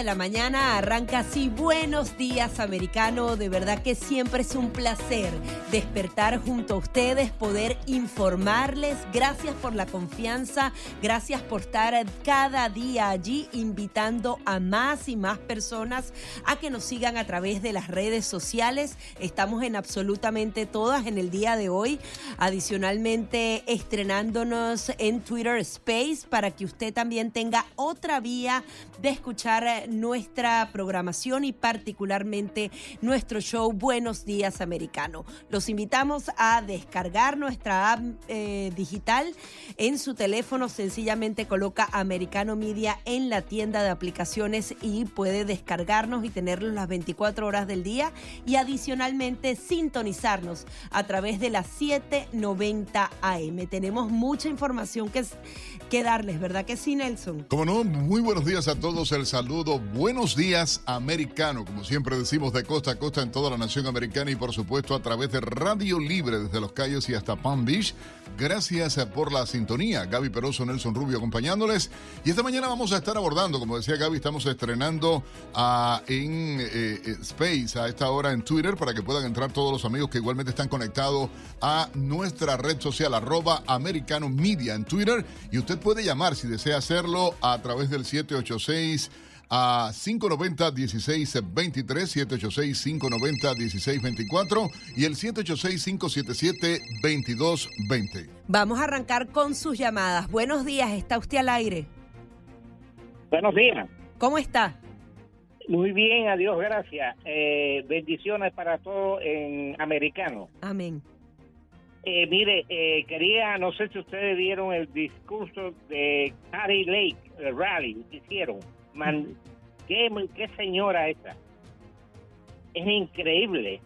de la mañana arranca así. Buenos días, americano. De verdad que siempre es un placer despertar junto a ustedes, poder informarles. Gracias por la confianza. Gracias por estar cada día allí invitando a más y más personas a que nos sigan a través de las redes sociales. Estamos en absolutamente todas en el día de hoy. Adicionalmente, estrenándonos en Twitter Space para que usted también tenga otra vía de escuchar nuestra programación y particularmente nuestro show Buenos Días Americano. Los invitamos a descargar nuestra app eh, digital en su teléfono. Sencillamente coloca Americano Media en la tienda de aplicaciones y puede descargarnos y tenerlos las 24 horas del día y adicionalmente sintonizarnos a través de las 790 AM. Tenemos mucha información que, que darles, ¿verdad que sí, Nelson? Como no, muy buenos días a todos. El saludo, buenos días, americano. Como siempre decimos, de costa a costa en toda la nación americana y por supuesto a través de Radio Libre desde Los Cayos y hasta Palm Beach. Gracias por la sintonía. Gaby Peroso, Nelson Rubio acompañándoles. Y esta mañana vamos a estar abordando, como decía Gaby, estamos estrenando ah, en eh, Space a esta hora en Twitter para que puedan entrar todos los amigos que igualmente están conectados a nuestra red social, arroba americano media en Twitter. Y usted puede llamar si desea hacerlo a través del 786 a 590-1623, 786-590-1624 y el 786-577-2220. Vamos a arrancar con sus llamadas. Buenos días, ¿está usted al aire? Buenos días. ¿Cómo está? Muy bien, adiós, gracias. Eh, bendiciones para todos en americano. Amén. Eh, mire, eh, quería, no sé si ustedes vieron el discurso de Carrie Lake, el rally que hicieron. ¿Qué, ¿Qué señora esa? Es increíble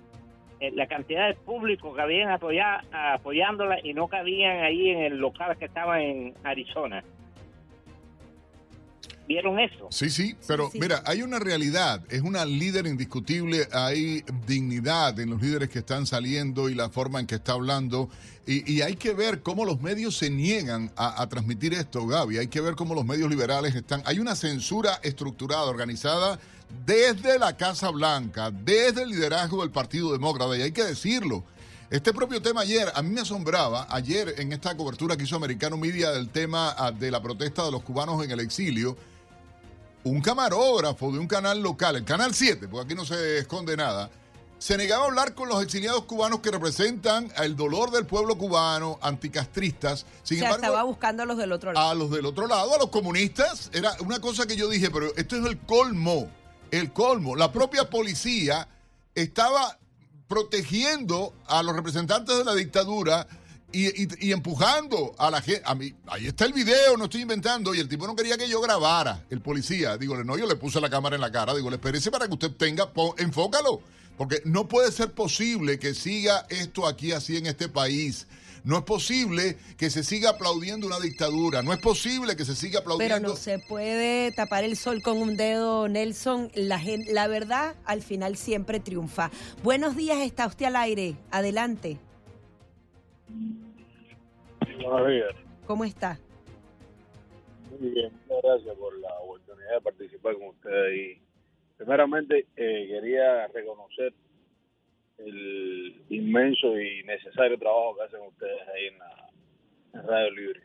eh, la cantidad de público que habían apoya, apoyándola y no cabían ahí en el local que estaba en Arizona. ¿Vieron eso? Sí, sí, pero sí. mira, hay una realidad, es una líder indiscutible, hay dignidad en los líderes que están saliendo y la forma en que está hablando, y, y hay que ver cómo los medios se niegan a, a transmitir esto, Gaby, hay que ver cómo los medios liberales están, hay una censura estructurada, organizada desde la Casa Blanca, desde el liderazgo del Partido Demócrata, y hay que decirlo. Este propio tema ayer, a mí me asombraba, ayer en esta cobertura que hizo Americano Media del tema ah, de la protesta de los cubanos en el exilio, un camarógrafo de un canal local, el Canal 7, porque aquí no se esconde nada, se negaba a hablar con los exiliados cubanos que representan el dolor del pueblo cubano, anticastristas. Sin o sea, embargo, estaba buscando a los del otro lado. a los del otro lado, a los comunistas. Era una cosa que yo dije, pero esto es el colmo, el colmo. La propia policía estaba protegiendo a los representantes de la dictadura y, y- y empujando a la gente. A mí, ahí está el video, no estoy inventando. Y el tipo no quería que yo grabara, el policía. Digo, no, yo le puse la cámara en la cara. Digo, espérese para que usted tenga, enfócalo. Porque no puede ser posible que siga esto aquí así en este país. No es posible que se siga aplaudiendo una dictadura. No es posible que se siga Pero aplaudiendo. no se puede tapar el sol con un dedo, Nelson. La, gen- la verdad al final siempre triunfa. Buenos días, está usted al aire. Adelante. Buenos días. ¿Cómo está? Muy bien, muchas gracias por la oportunidad de participar con ustedes. Y primeramente eh, quería reconocer el inmenso y necesario trabajo que hacen ustedes ahí en, la, en Radio Libre.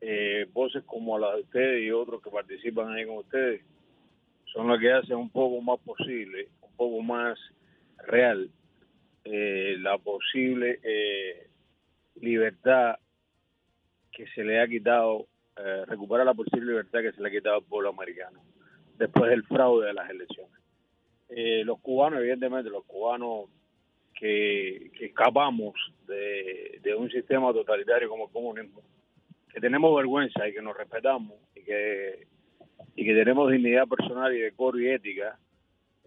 Eh, voces como las de ustedes y otros que participan ahí con ustedes son las que hacen un poco más posible, un poco más real eh, la posible eh, libertad que se le ha quitado, eh, recuperar la posible libertad que se le ha quitado al pueblo americano después del fraude de las elecciones. Eh, los cubanos, evidentemente, los cubanos que, escapamos de, de un sistema totalitario como el comunismo, que tenemos vergüenza y que nos respetamos y que, y que tenemos dignidad personal y decoro y ética,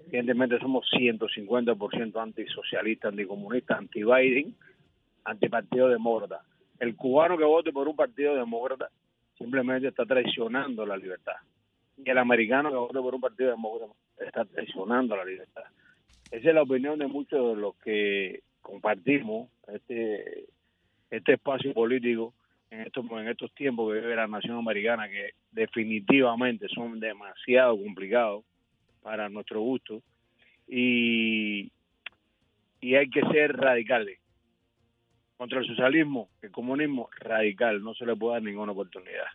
evidentemente somos 150% antisocialistas, anticomunistas, anti-Biden, antipartido demócrata. El cubano que vote por un partido demócrata simplemente está traicionando la libertad. Y el americano que vote por un partido demócrata está traicionando la libertad. Esa es la opinión de muchos de los que compartimos este, este espacio político en estos, en estos tiempos que vive la nación americana, que definitivamente son demasiado complicados para nuestro gusto. Y, y hay que ser radicales. Contra el socialismo, el comunismo, radical, no se le puede dar ninguna oportunidad.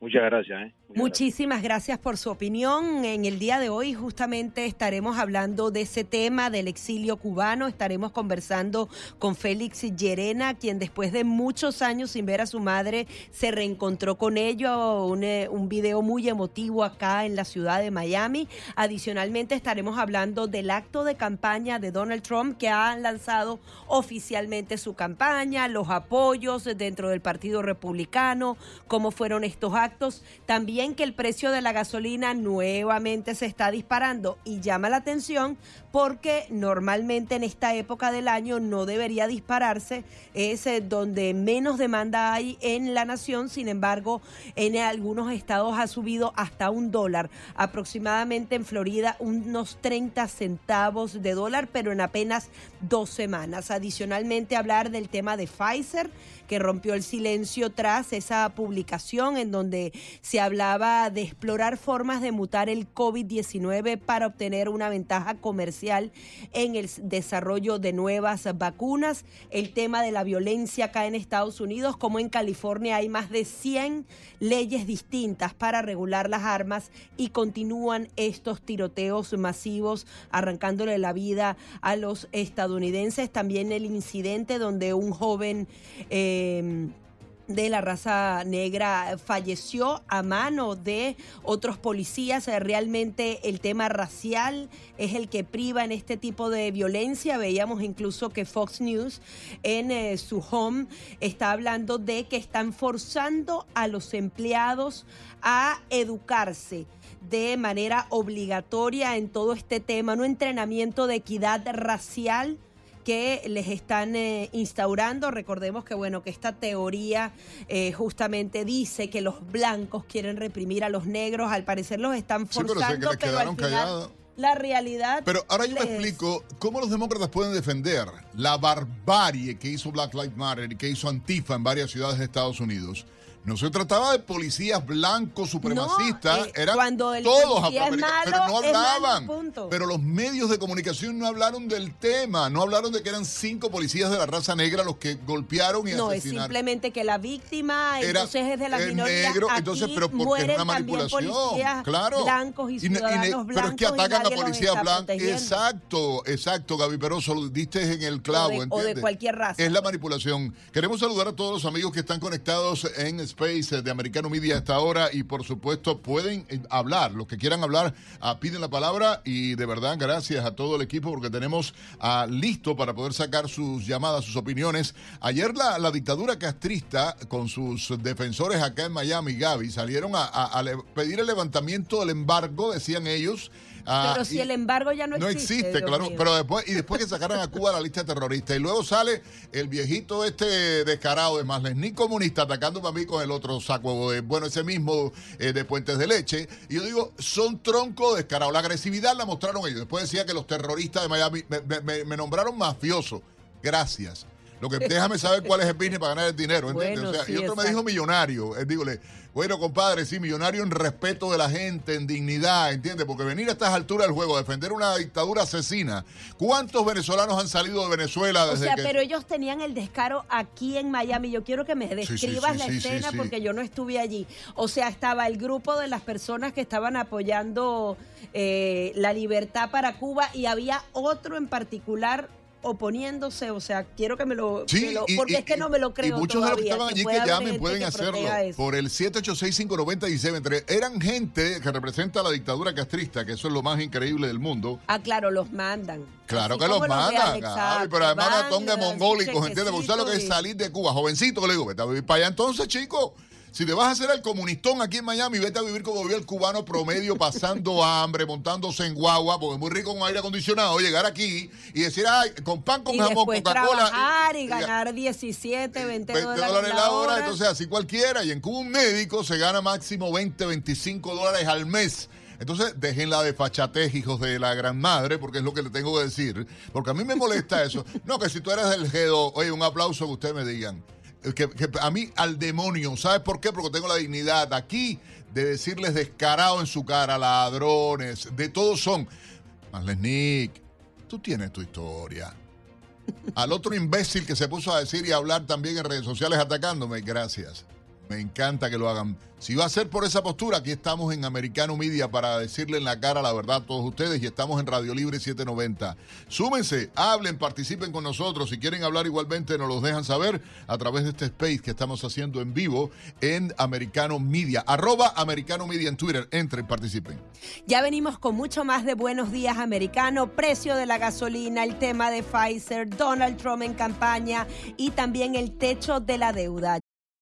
Muchas gracias. ¿eh? Muchas Muchísimas gracias. por su opinión. En el día de hoy justamente estaremos hablando de ese tema del exilio cubano. Estaremos conversando con Félix Llerena, quien después de muchos años sin ver a su madre se reencontró con ello. Un, eh, un video muy emotivo acá en la ciudad de Miami. Adicionalmente estaremos hablando del acto de campaña de Donald Trump que ha lanzado oficialmente su campaña, los apoyos dentro del Partido Republicano, cómo fueron estos actos también que el precio de la gasolina nuevamente se está disparando y llama la atención porque normalmente en esta época del año no debería dispararse, es eh, donde menos demanda hay en la nación, sin embargo en algunos estados ha subido hasta un dólar, aproximadamente en Florida unos 30 centavos de dólar, pero en apenas dos semanas. Adicionalmente hablar del tema de Pfizer, que rompió el silencio tras esa publicación en donde se hablaba de explorar formas de mutar el COVID-19 para obtener una ventaja comercial en el desarrollo de nuevas vacunas. El tema de la violencia acá en Estados Unidos, como en California hay más de 100 leyes distintas para regular las armas y continúan estos tiroteos masivos arrancándole la vida a los estadounidenses. También el incidente donde un joven... Eh, de la raza negra falleció a mano de otros policías. Realmente el tema racial es el que priva en este tipo de violencia. Veíamos incluso que Fox News en eh, su home está hablando de que están forzando a los empleados a educarse de manera obligatoria en todo este tema, un entrenamiento de equidad racial que les están eh, instaurando. Recordemos que bueno, que esta teoría eh, justamente dice que los blancos quieren reprimir a los negros, al parecer los están forzando, pero, al final la realidad. Pero ahora yo me explico cómo los demócratas pueden defender la barbarie que hizo Black Lives Matter y que hizo Antifa en varias ciudades de Estados Unidos no se trataba de policías blancos supremacistas, eh, eran todos afroamericanos, pero no hablaban. pero los medios de comunicación no hablaron del tema, no hablaron de que eran cinco policías de la raza negra los que golpearon y no, asesinaron. No, es simplemente que la víctima entonces es de la minoría. Negro, entonces, pero porque es una manipulación, claro. Blancos y ciudadanos blancos. Pero es que atacan a policías blancos. Exacto, exacto, Gaby Peroso, lo diste en el clavo, o de, o de cualquier raza. Es la manipulación. Queremos saludar a todos los amigos que están conectados en Space de Americano Media hasta ahora. Y por supuesto pueden eh, hablar, los que quieran hablar ah, piden la palabra. Y de verdad gracias a todo el equipo porque tenemos ah, listo para poder sacar sus llamadas, sus opiniones. Ayer la, la dictadura castrista con sus defensores acá en Miami, Gaby, salieron a pedir el levantamiento del embargo, decían ellos, Ah, pero si el embargo ya no existe. No existe, claro. Pero después, y después que sacaran a Cuba la lista terrorista. Y luego sale el viejito este descarado de más ni comunista atacando a mí con el otro saco de, bueno, ese mismo eh, de Puentes de Leche. Y yo digo, son tronco descarado. La agresividad la mostraron ellos. Después decía que los terroristas de Miami me, me nombraron mafioso. Gracias. Lo que déjame saber cuál es el business para ganar el dinero, ¿entiendes? y otro me dijo millonario. Eh, dígole, bueno, compadre, sí, millonario en respeto de la gente, en dignidad, ¿entiendes? Porque venir a estas alturas del juego, defender una dictadura asesina. ¿Cuántos venezolanos han salido de Venezuela desde O sea, pero ellos tenían el descaro aquí en Miami. Yo quiero que me describas la escena porque yo no estuve allí. O sea, estaba el grupo de las personas que estaban apoyando eh, la libertad para Cuba y había otro en particular oponiéndose, o sea, quiero que me lo... Sí, porque es que no me lo creo Y muchos de los que estaban allí que, llamen pueden hacerlo por el 786-590-17. Eran gente que representa la dictadura castrista, que eso es lo más increíble del mundo. Ah, claro, los mandan. Claro que los mandan, pero además tonga mongólicos, ¿entiendes? Porque usted lo que es salir de Cuba, jovencito, le digo, vete a vivir para allá entonces, chico. Si te vas a hacer el comunistón aquí en Miami, vete a vivir como vive el cubano promedio, pasando hambre, montándose en guagua, porque es muy rico con aire acondicionado, llegar aquí y decir, ay, con pan, con y jamón, Coca-Cola. trabajar y ganar 17, 20, 20 dólares la hora, entonces así cualquiera. Y en Cuba un médico se gana máximo 20, 25 dólares al mes. Entonces, dejen la desfachatez, hijos de la gran madre, porque es lo que le tengo que decir. Porque a mí me molesta eso. No, que si tú eres del G2, oye, un aplauso que ustedes me digan. Que, a mí, al demonio, ¿sabes por qué? Porque tengo la dignidad aquí de decirles descarado en su cara, ladrones, de todos son. Nick, tú tienes tu historia. Al otro imbécil que se puso a decir y hablar también en redes sociales atacándome, gracias. Me encanta que lo hagan. Si va a ser por esa postura, aquí estamos en Americano Media para decirle en la cara la verdad a todos ustedes y estamos en Radio Libre 790. Súmense, hablen, participen con nosotros. Si quieren hablar igualmente, nos los dejan saber a través de este space que estamos haciendo en vivo en Americano Media. Arroba Americano Media en Twitter. Entren, participen. Ya venimos con mucho más de Buenos Días Americano, precio de la gasolina, el tema de Pfizer, Donald Trump en campaña y también el techo de la deuda.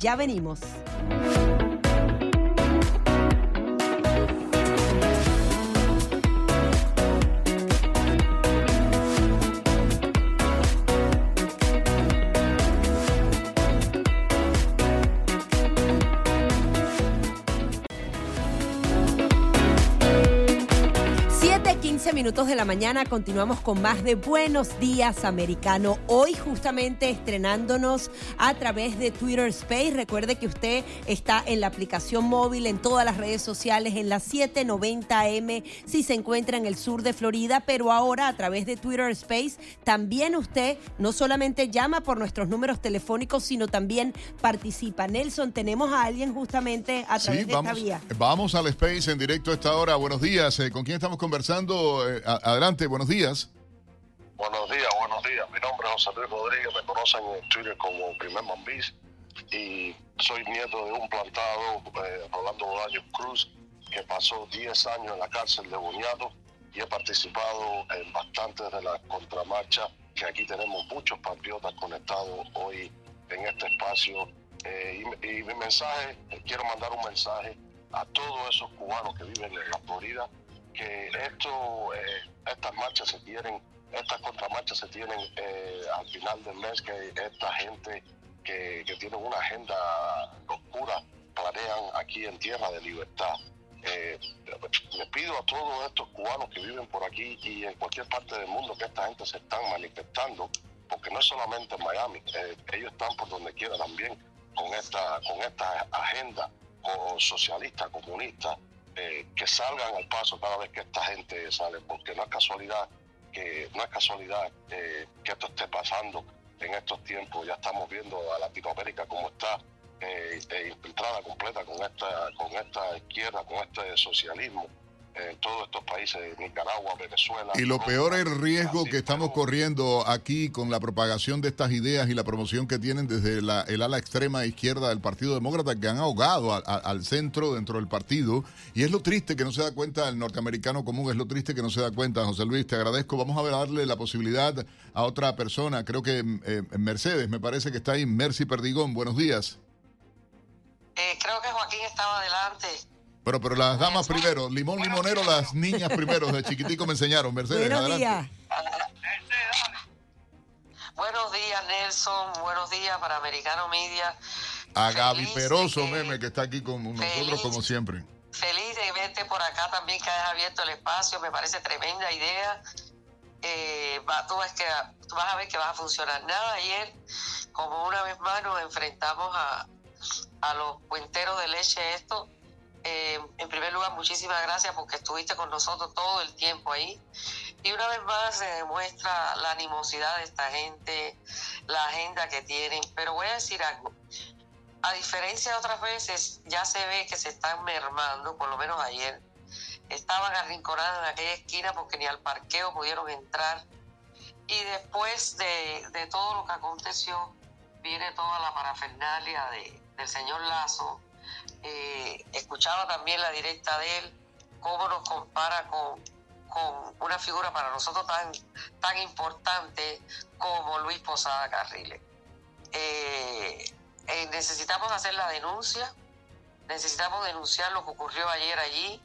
Ya venimos. Minutos de la mañana continuamos con más de Buenos Días Americano. Hoy justamente estrenándonos a través de Twitter Space. Recuerde que usted está en la aplicación móvil, en todas las redes sociales, en la 790M si se encuentra en el sur de Florida, pero ahora a través de Twitter Space también usted no solamente llama por nuestros números telefónicos, sino también participa. Nelson, tenemos a alguien justamente a través de vamos, esta vía. Vamos al Space en directo a esta hora. Buenos días. Eh, ¿Con quién estamos conversando? Eh, adelante, buenos días. Buenos días, buenos días. Mi nombre es José Luis Rodríguez, me conocen en Twitter como Primer Mambis y soy nieto de un plantado, eh, Rolando Bolaños Cruz, que pasó 10 años en la cárcel de Buñato y he participado en bastantes de las contramarchas, que aquí tenemos muchos patriotas conectados hoy en este espacio. Eh, y, mi mensaje, quiero mandar un mensaje a todos esos cubanos que viven en la Florida, que esto, eh, estas marchas se tienen, estas contramarchas se tienen eh, al final del mes, que esta gente que, que tiene una agenda oscura planean aquí en tierra de libertad. Eh, pido a todos estos cubanos que viven por aquí y en cualquier parte del mundo que esta gente se están manifestando, porque no es solamente en Miami, eh, ellos están por donde quiera también con esta, con esta agenda socialista, comunista, salgan al paso cada vez que esta gente sale, porque no es casualidad que no es casualidad eh, que esto esté pasando en estos tiempos. Ya estamos viendo a Latinoamérica como está eh, infiltrada completa con esta con esta izquierda, con este socialismo en todos estos países, Nicaragua, Venezuela. Y lo peor es el riesgo que estamos corriendo aquí con la propagación de estas ideas y la promoción que tienen desde la, el ala extrema izquierda del Partido Demócrata, que han ahogado al centro dentro del partido. Y es lo triste que no se da cuenta el norteamericano común, es lo triste que no se da cuenta. José Luis, te agradezco. Vamos a darle la posibilidad a otra persona, creo que eh, Mercedes, me parece que está ahí, Mercy Perdigón. Buenos días. Eh, creo que Joaquín estaba adelante. Pero, pero las damas primero, limón limonero, las niñas primero, de chiquitico me enseñaron. Mercedes, Buenos días. Buenos días, Nelson. Buenos días para Americano Media. A Gaby Peroso, meme, que está aquí con nosotros como siempre. Feliz de verte por acá también, que hayas abierto el espacio. Me parece tremenda idea. Eh, tú, que, tú vas a ver que va a funcionar. Nada, ayer, como una vez más nos enfrentamos a, a los cuenteros de leche esto, eh, en primer lugar, muchísimas gracias porque estuviste con nosotros todo el tiempo ahí. Y una vez más se demuestra la animosidad de esta gente, la agenda que tienen. Pero voy a decir algo. a diferencia de otras veces, ya se ve que se están mermando, por lo menos ayer. Estaban arrinconadas en aquella esquina porque ni al parqueo pudieron entrar. Y después de, de todo lo que aconteció, viene toda la parafernalia de, del señor Lazo. Eh, escuchaba también la directa de él, cómo nos compara con, con una figura para nosotros tan, tan importante como Luis Posada Carriles. Eh, eh, necesitamos hacer la denuncia, necesitamos denunciar lo que ocurrió ayer allí,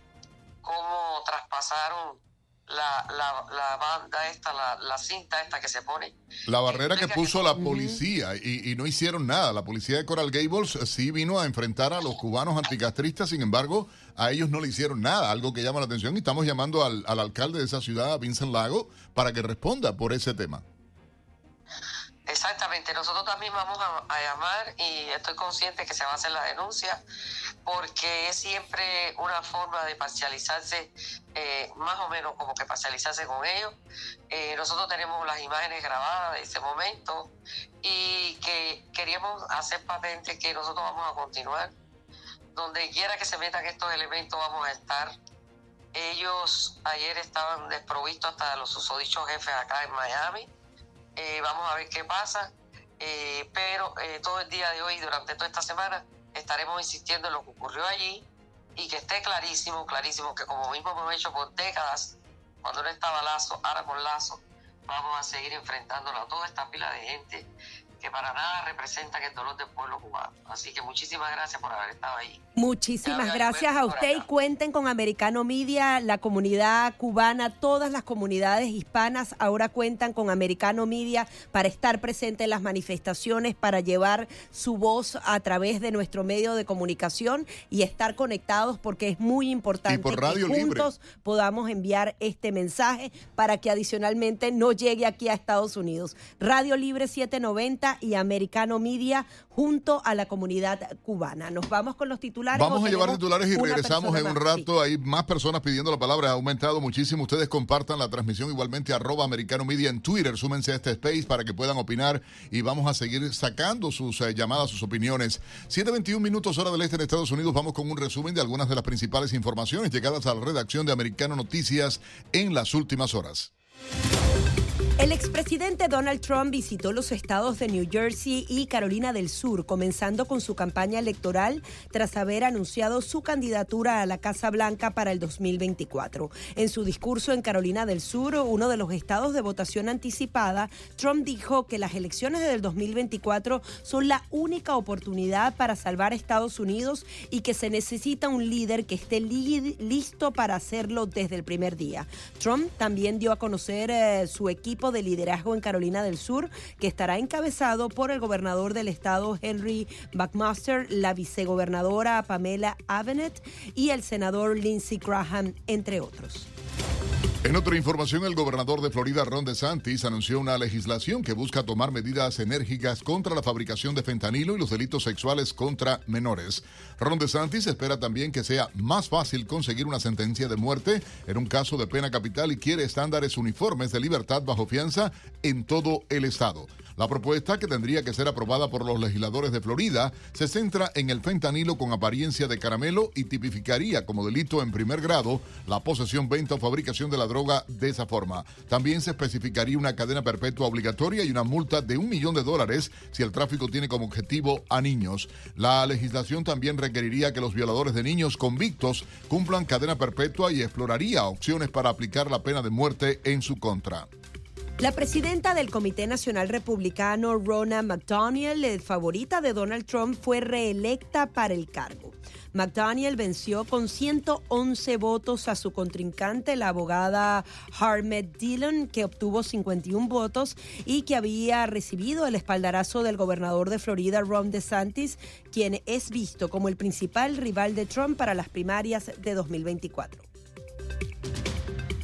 cómo traspasaron la, la, la banda esta, la, la, cinta esta que se pone. La barrera que puso la policía y, y, no hicieron nada. La policía de Coral Gables sí vino a enfrentar a los cubanos anticastristas, sin embargo, a ellos no le hicieron nada, algo que llama la atención y estamos llamando al, al alcalde de esa ciudad, Vincent Lago, para que responda por ese tema. Exactamente, nosotros también vamos a, a, llamar y estoy consciente que se va a hacer la denuncia porque es siempre una forma de parcializarse, eh, más o menos como que parcializarse con ellos. Eh, nosotros tenemos las imágenes grabadas de ese momento y que queríamos hacer patente que nosotros vamos a continuar. Donde quiera que se metan estos elementos vamos a estar. Ellos ayer estaban desprovistos hasta los susodichos jefes acá en Miami eh, vamos a ver qué pasa, eh, pero eh, todo el día de hoy, durante toda esta semana, estaremos insistiendo en lo que ocurrió allí y que esté clarísimo, clarísimo, que como mismo hemos hecho por décadas, cuando no estaba Lazo, ahora con Lazo, vamos a seguir enfrentándolo a toda esta pila de gente que para nada representan el dolor del pueblo cubano. Así que muchísimas gracias por haber estado ahí. Muchísimas gracias a usted y cuenten con Americano Media, la comunidad cubana, todas las comunidades hispanas ahora cuentan con Americano Media para estar presente en las manifestaciones, para llevar su voz a través de nuestro medio de comunicación y estar conectados porque es muy importante por Radio que juntos Libre. podamos enviar este mensaje para que adicionalmente no llegue aquí a Estados Unidos. Radio Libre 790 y Americano Media junto a la comunidad cubana. Nos vamos con los titulares. Vamos a llevar titulares y regresamos en un rato. Hay más personas pidiendo la palabra. Ha aumentado muchísimo. Ustedes compartan la transmisión igualmente arroba Americano Media en Twitter. Súmense a este space para que puedan opinar y vamos a seguir sacando sus eh, llamadas, sus opiniones. 7.21 minutos hora del este en Estados Unidos. Vamos con un resumen de algunas de las principales informaciones llegadas a la redacción de Americano Noticias en las últimas horas. El expresidente Donald Trump visitó los estados de New Jersey y Carolina del Sur, comenzando con su campaña electoral tras haber anunciado su candidatura a la Casa Blanca para el 2024. En su discurso en Carolina del Sur, uno de los estados de votación anticipada, Trump dijo que las elecciones del 2024 son la única oportunidad para salvar a Estados Unidos y que se necesita un líder que esté li listo para hacerlo desde el primer día. Trump también dio a conocer eh, su equipo de liderazgo en Carolina del Sur, que estará encabezado por el gobernador del estado Henry McMaster, la vicegobernadora Pamela Avenett y el senador Lindsey Graham, entre otros. En otra información, el gobernador de Florida, Ron DeSantis, anunció una legislación que busca tomar medidas enérgicas contra la fabricación de fentanilo y los delitos sexuales contra menores. Ron DeSantis espera también que sea más fácil conseguir una sentencia de muerte en un caso de pena capital y quiere estándares uniformes de libertad bajo fianza en todo el estado. La propuesta, que tendría que ser aprobada por los legisladores de Florida, se centra en el fentanilo con apariencia de caramelo y tipificaría como delito en primer grado la posesión, venta o fabricación de la droga de esa forma. También se especificaría una cadena perpetua obligatoria y una multa de un millón de dólares si el tráfico tiene como objetivo a niños. La legislación también requeriría que los violadores de niños convictos cumplan cadena perpetua y exploraría opciones para aplicar la pena de muerte en su contra. La presidenta del Comité Nacional Republicano, Ronna McDaniel, favorita de Donald Trump, fue reelecta para el cargo. McDaniel venció con 111 votos a su contrincante, la abogada Harmet Dillon, que obtuvo 51 votos y que había recibido el espaldarazo del gobernador de Florida, Ron DeSantis, quien es visto como el principal rival de Trump para las primarias de 2024.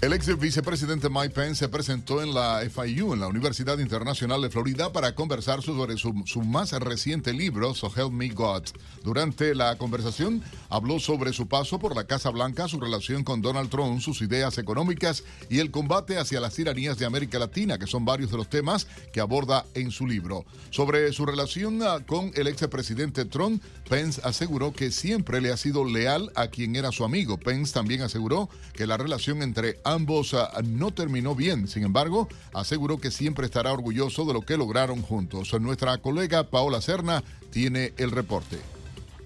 El ex vicepresidente Mike Pence se presentó en la FIU, en la Universidad Internacional de Florida, para conversar sobre su, más reciente libro, So Help Me God. Durante la conversación, habló sobre su paso por la Casa Blanca, su relación con Donald Trump, sus ideas económicas y el combate hacia las tiranías de América Latina, que son varios de los temas que aborda en su libro. Sobre su relación ah, con el expresidente Trump, Pence aseguró que siempre le ha sido leal a quien era su amigo. Pence también aseguró que la relación entre ambos uh, no terminó bien. Sin embargo, aseguró que siempre estará orgulloso de lo que lograron juntos. Nuestra colega Paola Serna tiene el reporte.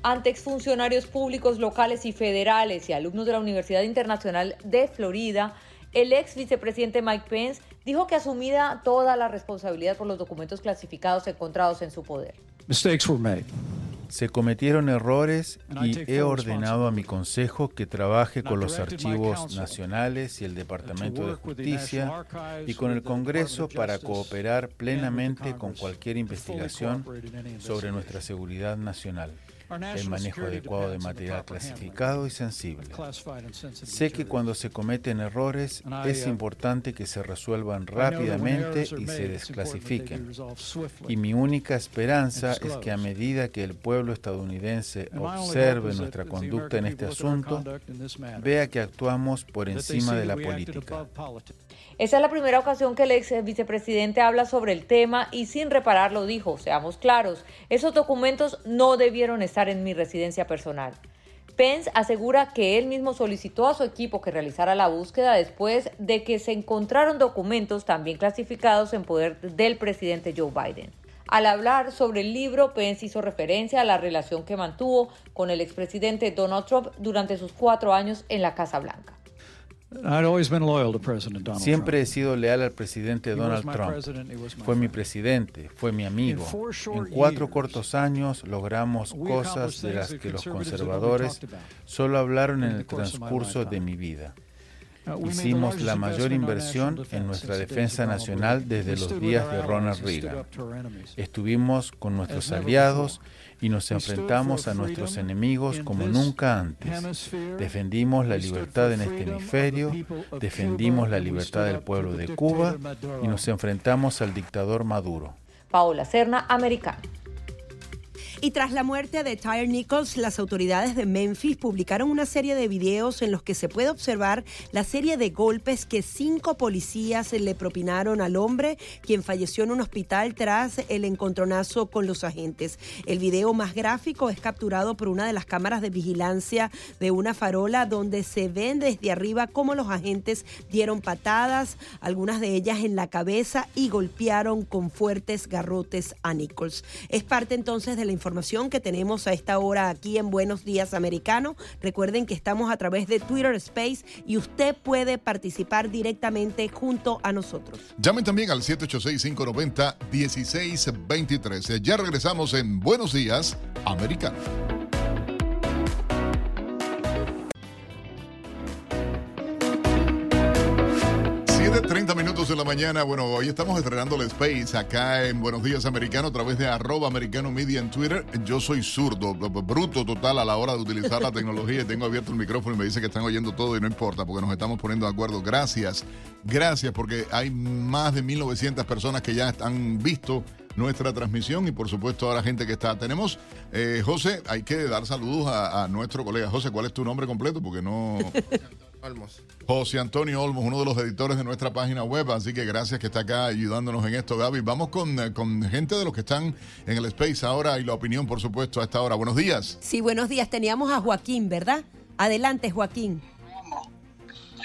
Ante exfuncionarios públicos locales y federales y alumnos de la Universidad Internacional de Florida, el ex vicepresidente Mike Pence dijo que asumida toda la responsabilidad por los documentos clasificados encontrados en su poder. Mistakes were made. Se cometieron errores y he ordenado a mi consejo que trabaje con los archivos nacionales y el Departamento de Justicia y con el Congreso para cooperar plenamente con cualquier investigación sobre nuestra seguridad nacional el manejo adecuado de material clasificado y sensible. Sé que cuando se cometen errores es importante que se resuelvan rápidamente y se desclasifiquen. Y mi única esperanza es que a medida que el pueblo estadounidense observe nuestra conducta en este asunto, vea que actuamos por encima de la política. Esa es la primera ocasión que el ex vicepresidente habla sobre el tema y sin repararlo dijo, seamos claros, esos documentos no debieron estar en mi residencia personal. Pence asegura que él mismo solicitó a su equipo que realizara la búsqueda después de que se encontraron documentos también clasificados en poder del presidente Joe Biden. Al hablar sobre el libro, Pence hizo referencia a la relación que mantuvo con el expresidente Donald Trump durante sus cuatro años en la Casa Blanca. Siempre he sido leal al presidente Donald Trump. Fue mi presidente, fue mi amigo. En cuatro cortos años logramos cosas de las que los conservadores solo hablaron en el transcurso de mi vida. Uh, Hicimos la mayor inversión en nuestra defensa nacional desde los días de Ronald Reagan. Estuvimos con nuestros aliados y nos enfrentamos a nuestros enemigos como nunca antes. Defendimos la libertad en este hemisferio, defendimos la libertad del pueblo de Cuba y nos enfrentamos al dictador Maduro. Paola Serna, Americano. Y tras la muerte de Tyre Nichols, las autoridades de Memphis publicaron una serie de videos en los que se puede observar la serie de golpes que cinco policías le propinaron al hombre, quien falleció en un hospital tras el encontronazo con los agentes. El video más gráfico es capturado por una de las cámaras de vigilancia de una farola donde se ven desde arriba cómo los agentes dieron patadas, algunas de ellas en la cabeza y golpearon con fuertes garrotes a Nichols. Es parte entonces de la información que tenemos a esta hora aquí en Buenos Días Americano. Recuerden que estamos a través de Twitter Space y usted puede participar directamente junto a nosotros. Llamen también al 786-590-1623. Ya regresamos en Buenos Días Americano. 30 minutos de la mañana. Bueno, hoy estamos estrenando el Space acá en Buenos Días Americano a través de arroba americano media en Twitter. Yo soy zurdo, bruto total a la hora de utilizar la tecnología tengo abierto el micrófono y me dice que están oyendo todo y no importa porque nos estamos poniendo de acuerdo. Gracias, gracias porque hay más de 1900 personas que ya han visto nuestra transmisión y por supuesto a la gente que está. Tenemos, eh, José, hay que dar saludos a nuestro colega. José, ¿cuál es tu nombre completo? Porque no... José Antonio Olmos, uno de los editores de nuestra página web, así que gracias que está acá ayudándonos en esto, Gaby. Vamos con, eh, con gente de los que están en el Space ahora y la opinión, por supuesto, a esta hora. Buenos días. Sí, buenos días. Teníamos a Joaquín, ¿verdad? Adelante, Joaquín.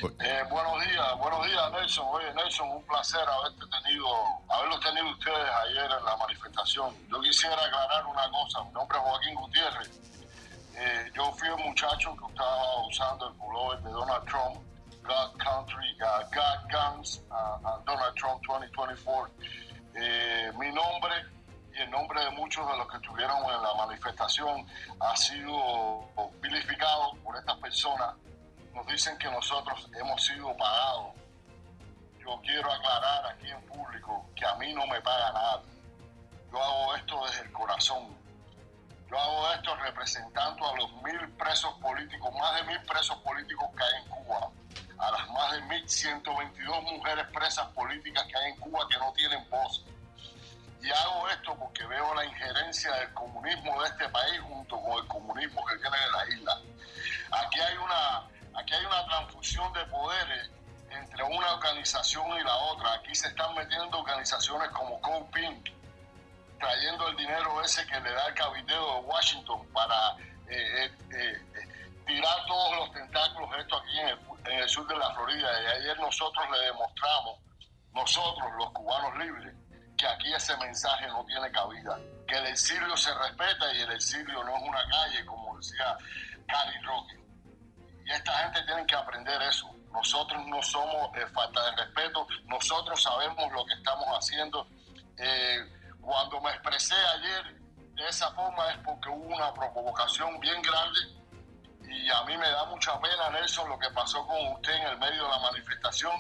Eh, buenos días, buenos días Nelson. Oye Nelson, un placer haberte tenido, haberlos tenido ustedes ayer en la manifestación. Yo quisiera aclarar una cosa, mi nombre es Joaquín Gutiérrez eh, yo fui un muchacho que estaba usando el pullover de Donald Trump, God Country, uh, God Guns, uh, Donald Trump 2024. Eh, mi nombre y el nombre de muchos de los que estuvieron en la manifestación ha sido vilificado por estas personas. Nos dicen que nosotros hemos sido pagados. Yo quiero aclarar aquí en público que a mí no me paga nada. Yo hago esto desde el corazón yo hago esto representando a los mil presos políticos, más de mil presos políticos que hay en Cuba, a las más de 1.122 mujeres presas políticas que hay en Cuba que no tienen voz. Y hago esto porque veo la injerencia del comunismo de este país junto con el comunismo que tiene en la isla. Aquí hay una, aquí hay una transfusión de poderes entre una organización y la otra. Aquí se están metiendo organizaciones como Pink, trayendo el dinero ese que le da el cabildeo de Washington para eh, eh, eh, tirar todos los tentáculos esto aquí en el, sur de la Florida. Y ayer nosotros le demostramos, nosotros los cubanos libres, que aquí ese mensaje no tiene cabida, que el exilio se respeta y el exilio no es una calle, como decía Cari Roque. Y esta gente tiene que aprender eso. Nosotros no somos falta de respeto, nosotros sabemos lo que estamos haciendo. Cuando me expresé ayer de esa forma es porque hubo una provocación bien grande y a mí me da mucha pena, Nelson, lo que pasó con usted en el medio de la manifestación.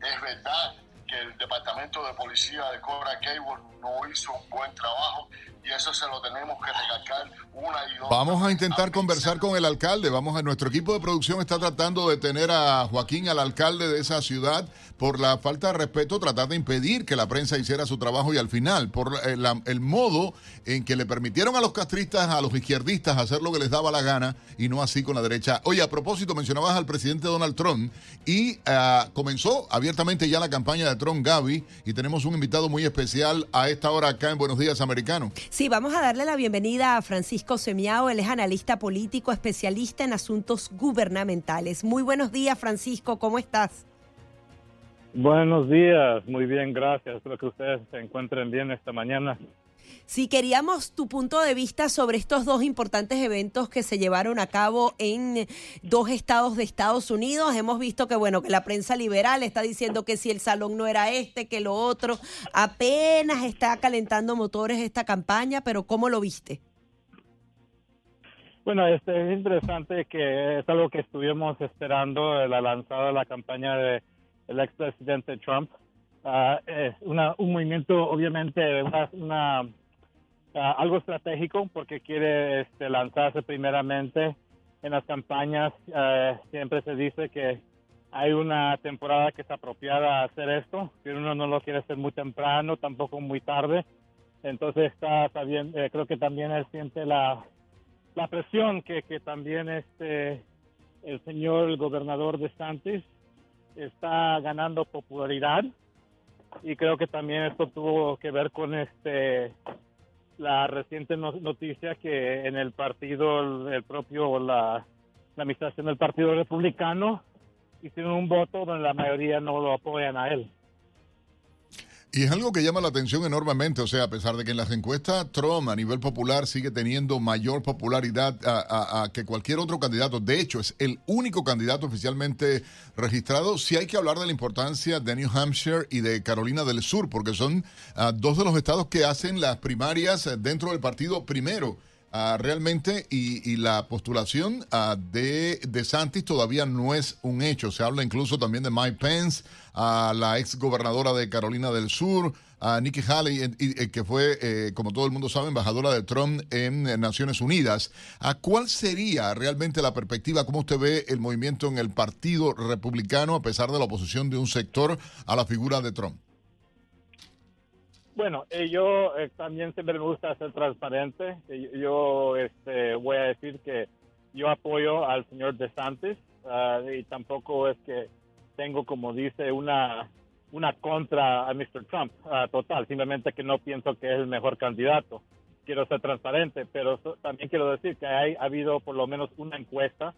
Es verdad que el departamento de policía de Cobra Cable no hizo un buen trabajo y eso se lo tenemos que recalcar una y otra. Vamos a intentar conversar con el alcalde. Vamos a nuestro equipo de producción está tratando de tener a Joaquín, al alcalde de esa ciudad, por la falta de respeto, tratar de impedir que la prensa hiciera su trabajo y al final, por eh, el, modo en que le permitieron a los castristas, a los izquierdistas hacer lo que les daba la gana y no así con la derecha. Oye, a propósito, mencionabas al presidente Donald Trump y ah, comenzó abiertamente ya la campaña de Trump Gaby y tenemos un invitado muy especial a esta hora acá en Buenos Días Americano. Sí, vamos a darle la bienvenida a Francisco Semiao. Él es analista político, especialista en asuntos gubernamentales. Muy buenos días, Francisco. ¿Cómo estás? Buenos días. Muy bien, gracias. Espero que ustedes se encuentren bien esta mañana. Si queríamos tu punto de vista sobre estos dos importantes eventos que se llevaron a cabo en dos estados de Estados Unidos, hemos visto que bueno, que la prensa liberal está diciendo que si el salón no era este, que lo otro, apenas está calentando motores esta campaña, pero ¿cómo lo viste? Bueno, este es interesante que es algo que estuvimos esperando la lanzada de la campaña del de expresidente Trump. Uh, es una, un movimiento, obviamente, una Ah, algo estratégico porque quiere este, lanzarse primeramente en las campañas. Eh, siempre se dice que hay una temporada que es apropiada a hacer esto, que uno no lo quiere hacer muy temprano, tampoco muy tarde. Entonces está, bien, eh, creo que también él siente la, la presión que, que también este el señor el gobernador de Santis está ganando popularidad y creo que también esto tuvo que ver con este la reciente noticia que en el partido, el, propio, la, la administración del Partido Republicano hicieron un voto donde la mayoría no lo apoyan a él. Y es algo que llama la atención enormemente, o sea, a pesar de que en las encuestas Trump a nivel popular sigue teniendo mayor popularidad a, que cualquier otro candidato, de hecho es el único candidato oficialmente registrado, sí hay que hablar de la importancia de New Hampshire y de Carolina del Sur, porque son ah, dos de los estados que hacen las primarias dentro del partido primero. Ah, realmente y, la postulación uh, de, de Santis todavía no es un hecho. Se habla incluso también de Mike Pence, a la ex gobernadora de Carolina del Sur, Nikki Haley, que fue, eh, como todo el mundo sabe, embajadora de Trump en, Naciones Unidas. ¿A ¿Cuál sería realmente la perspectiva? ¿Cómo usted ve el movimiento en el Partido Republicano a pesar de la oposición de un sector a la figura de Trump? Bueno, eh, yo eh, también siempre me gusta ser transparente. Eh, yo este, voy a decir que yo apoyo al señor DeSantis uh, y tampoco es que tengo, como dice, una, una contra a Mr. Trump uh, total. Simplemente que no pienso que es el mejor candidato. Quiero ser transparente, pero también quiero decir que hay, ha habido por lo menos una encuesta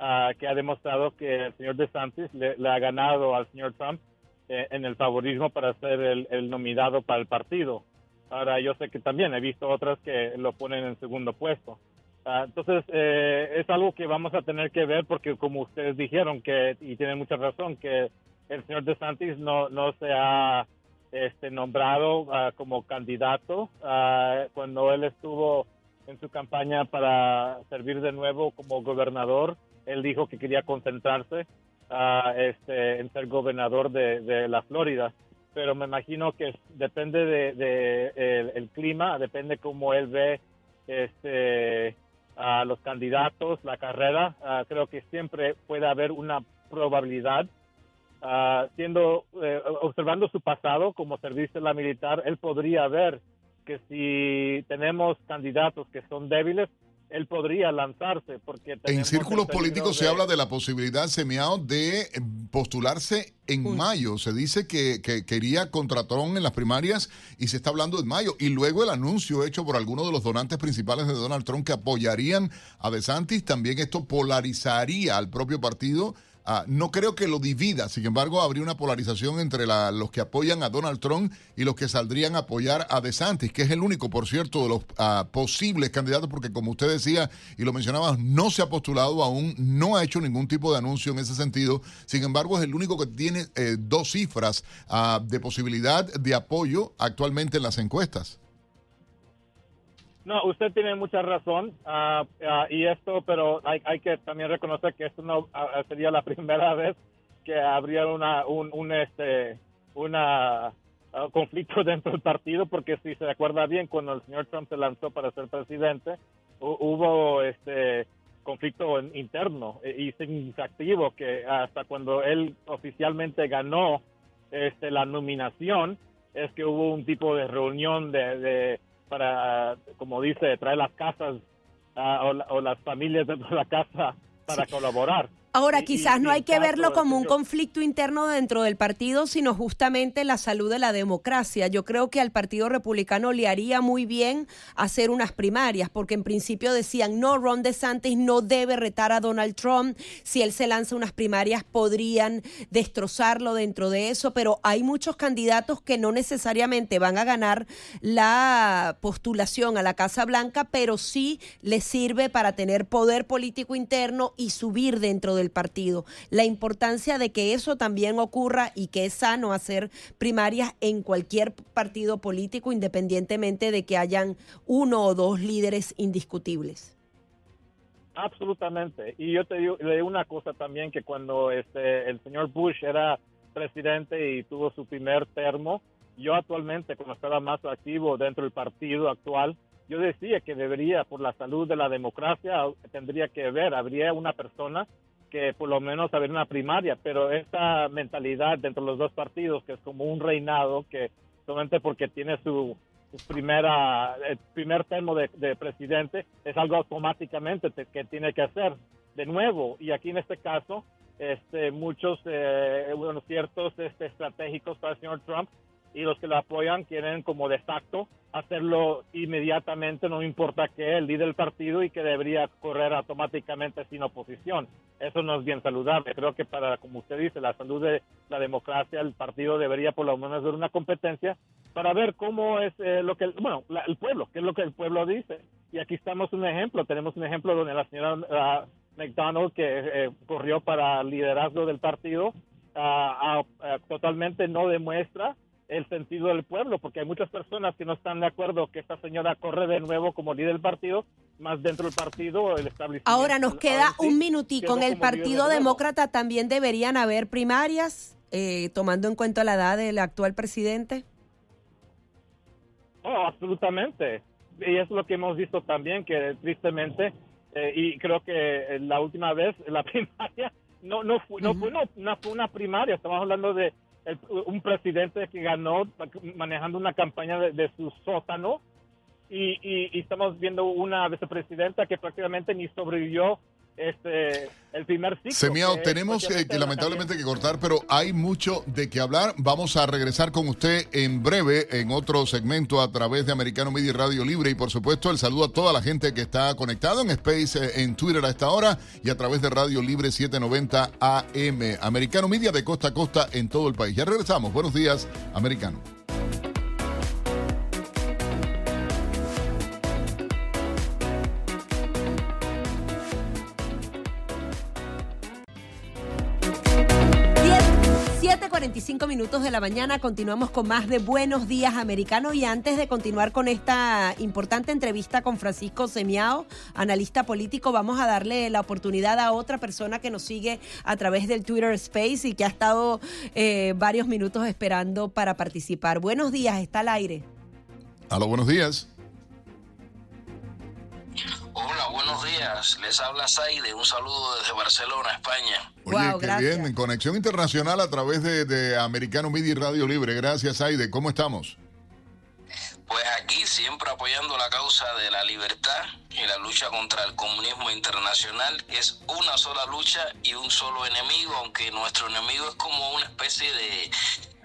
uh, que ha demostrado que el señor DeSantis le, le ha ganado al señor Trump eh, en el favorismo para ser el, nominado para el partido. Ahora, yo sé que también he visto otras que lo ponen en segundo puesto. Ah, entonces, eh, es algo que vamos a tener que ver porque como ustedes dijeron, que y tienen mucha razón, que el señor DeSantis no, no se ha este, nombrado ah, como candidato. Ah, cuando él estuvo en su campaña para servir de nuevo como gobernador, él dijo que quería concentrarse este, en ser gobernador de, la Florida. Pero me imagino que depende de, el, clima, depende cómo él ve este, a los candidatos, la carrera. creo que siempre puede haber una probabilidad. Ah, siendo eh, observando su pasado como servicio la militar, él podría ver que si tenemos candidatos que son débiles, él podría lanzarse porque en círculos políticos se habla de la posibilidad Semiao de eh, postularse en mayo. Se dice que, que, quería contra Trump en las primarias y se está hablando en mayo. Y luego el anuncio hecho por algunos de los donantes principales de Donald Trump que apoyarían a DeSantis también esto polarizaría al propio partido Ah, no creo que lo divida, sin embargo, habría una polarización entre los que apoyan a Donald Trump y los que saldrían a apoyar a DeSantis, que es el único, por cierto, de los ah, posibles candidatos, porque como usted decía y lo mencionaba, no se ha postulado aún, no ha hecho ningún tipo de anuncio en ese sentido. Sin embargo, es el único que tiene eh, dos cifras ah, de posibilidad de apoyo actualmente en las encuestas. No, usted tiene mucha razón ah, y esto, pero hay, que también reconocer que esto no ah, sería la primera vez que habría una, un, este, conflicto dentro del partido, porque si se acuerda bien, cuando el señor Trump se lanzó para ser presidente, hubo este conflicto interno e, y significativo que hasta cuando él oficialmente ganó este, la nominación, es que hubo un tipo de reunión de para, como dice, traer las casas uh, o, o, las familias dentro de la casa para colaborar. Ahora, quizás no hay que verlo como un conflicto interno dentro del partido, sino justamente la salud de la democracia. Yo creo que al Partido Republicano le haría muy bien hacer unas primarias, porque en principio decían, no, Ron DeSantis no debe retar a Donald Trump. Si él se lanza unas primarias, podrían destrozarlo dentro de eso, pero hay muchos candidatos que no necesariamente van a ganar la postulación a la Casa Blanca, pero sí les sirve para tener poder político interno y subir dentro del partido. La importancia de que eso también ocurra y que es sano hacer primarias en cualquier partido político, independientemente de que hayan uno o dos líderes indiscutibles. Absolutamente. Y yo te digo, le digo una cosa también, que cuando este, el señor Bush era presidente y tuvo su primer termo, yo actualmente, cuando estaba más activo dentro del partido actual, yo decía que debería, por la salud de la democracia, tendría que haber, habría una persona por lo menos haber una primaria, pero esta mentalidad dentro de los dos partidos, que es como un reinado, que solamente porque tiene su, primera, el primer termo de, presidente, es algo automáticamente que tiene que hacer de nuevo. Y aquí en este caso, este, muchos, eh, ciertos este, estratégicos para el señor Trump y los que lo apoyan quieren como de facto hacerlo inmediatamente, no importa que el líder del partido y que debería correr automáticamente sin oposición. Eso no es bien saludable. Creo que para, como usted dice, la salud de la democracia, el partido debería por lo menos ver una competencia para ver cómo es eh, lo que, bueno, el pueblo, qué es lo que el pueblo dice. Y aquí estamos un ejemplo, tenemos un ejemplo donde la señora McDonald, que eh, corrió para liderazgo del partido, ah, ah, totalmente no demuestra el sentido del pueblo, porque hay muchas personas que no están de acuerdo que esta señora corre de nuevo como líder del partido, más dentro del partido el establecimiento. Ahora nos queda un minutico. En el Partido Demócrata también deberían haber primarias, eh, tomando en cuenta la edad del actual presidente. Oh, absolutamente. Y es lo que hemos visto también, que tristemente, eh, y creo que la última vez, la primaria, no, no, no, fue, no fue una primaria, estamos hablando de un presidente que ganó manejando una campaña de, su sótano y, y, estamos viendo una vicepresidenta que prácticamente ni sobrevivió este, el primer ciclo. Semiao, tenemos que, lamentablemente que cortar, pero hay mucho de qué hablar. Vamos a regresar con usted en breve en otro segmento a través de Americano Media Radio Libre y por supuesto el saludo a toda la gente que está conectado en Space, eh, en Twitter a esta hora y a través de Radio Libre 790 AM. Americano Media de costa a costa en todo el país. Ya regresamos. Buenos días, Americano. 45 minutos de la mañana continuamos con más de Buenos Días Americano y antes de continuar con esta importante entrevista con Francisco Semiao, analista político, vamos a darle la oportunidad a otra persona que nos sigue a través del Twitter Space y que ha estado eh, varios minutos esperando para participar. Buenos días, está al aire. Hola, buenos días. Hola, buenos días. Les habla Saide. Un saludo desde Barcelona, España. Oye, qué bien. En conexión internacional a través de, de Americano Media y Radio Libre. Gracias, Saide. ¿Cómo estamos? Pues aquí siempre apoyando la causa de la libertad y la lucha contra el comunismo internacional, que es una sola lucha y un solo enemigo, aunque nuestro enemigo es como una especie de,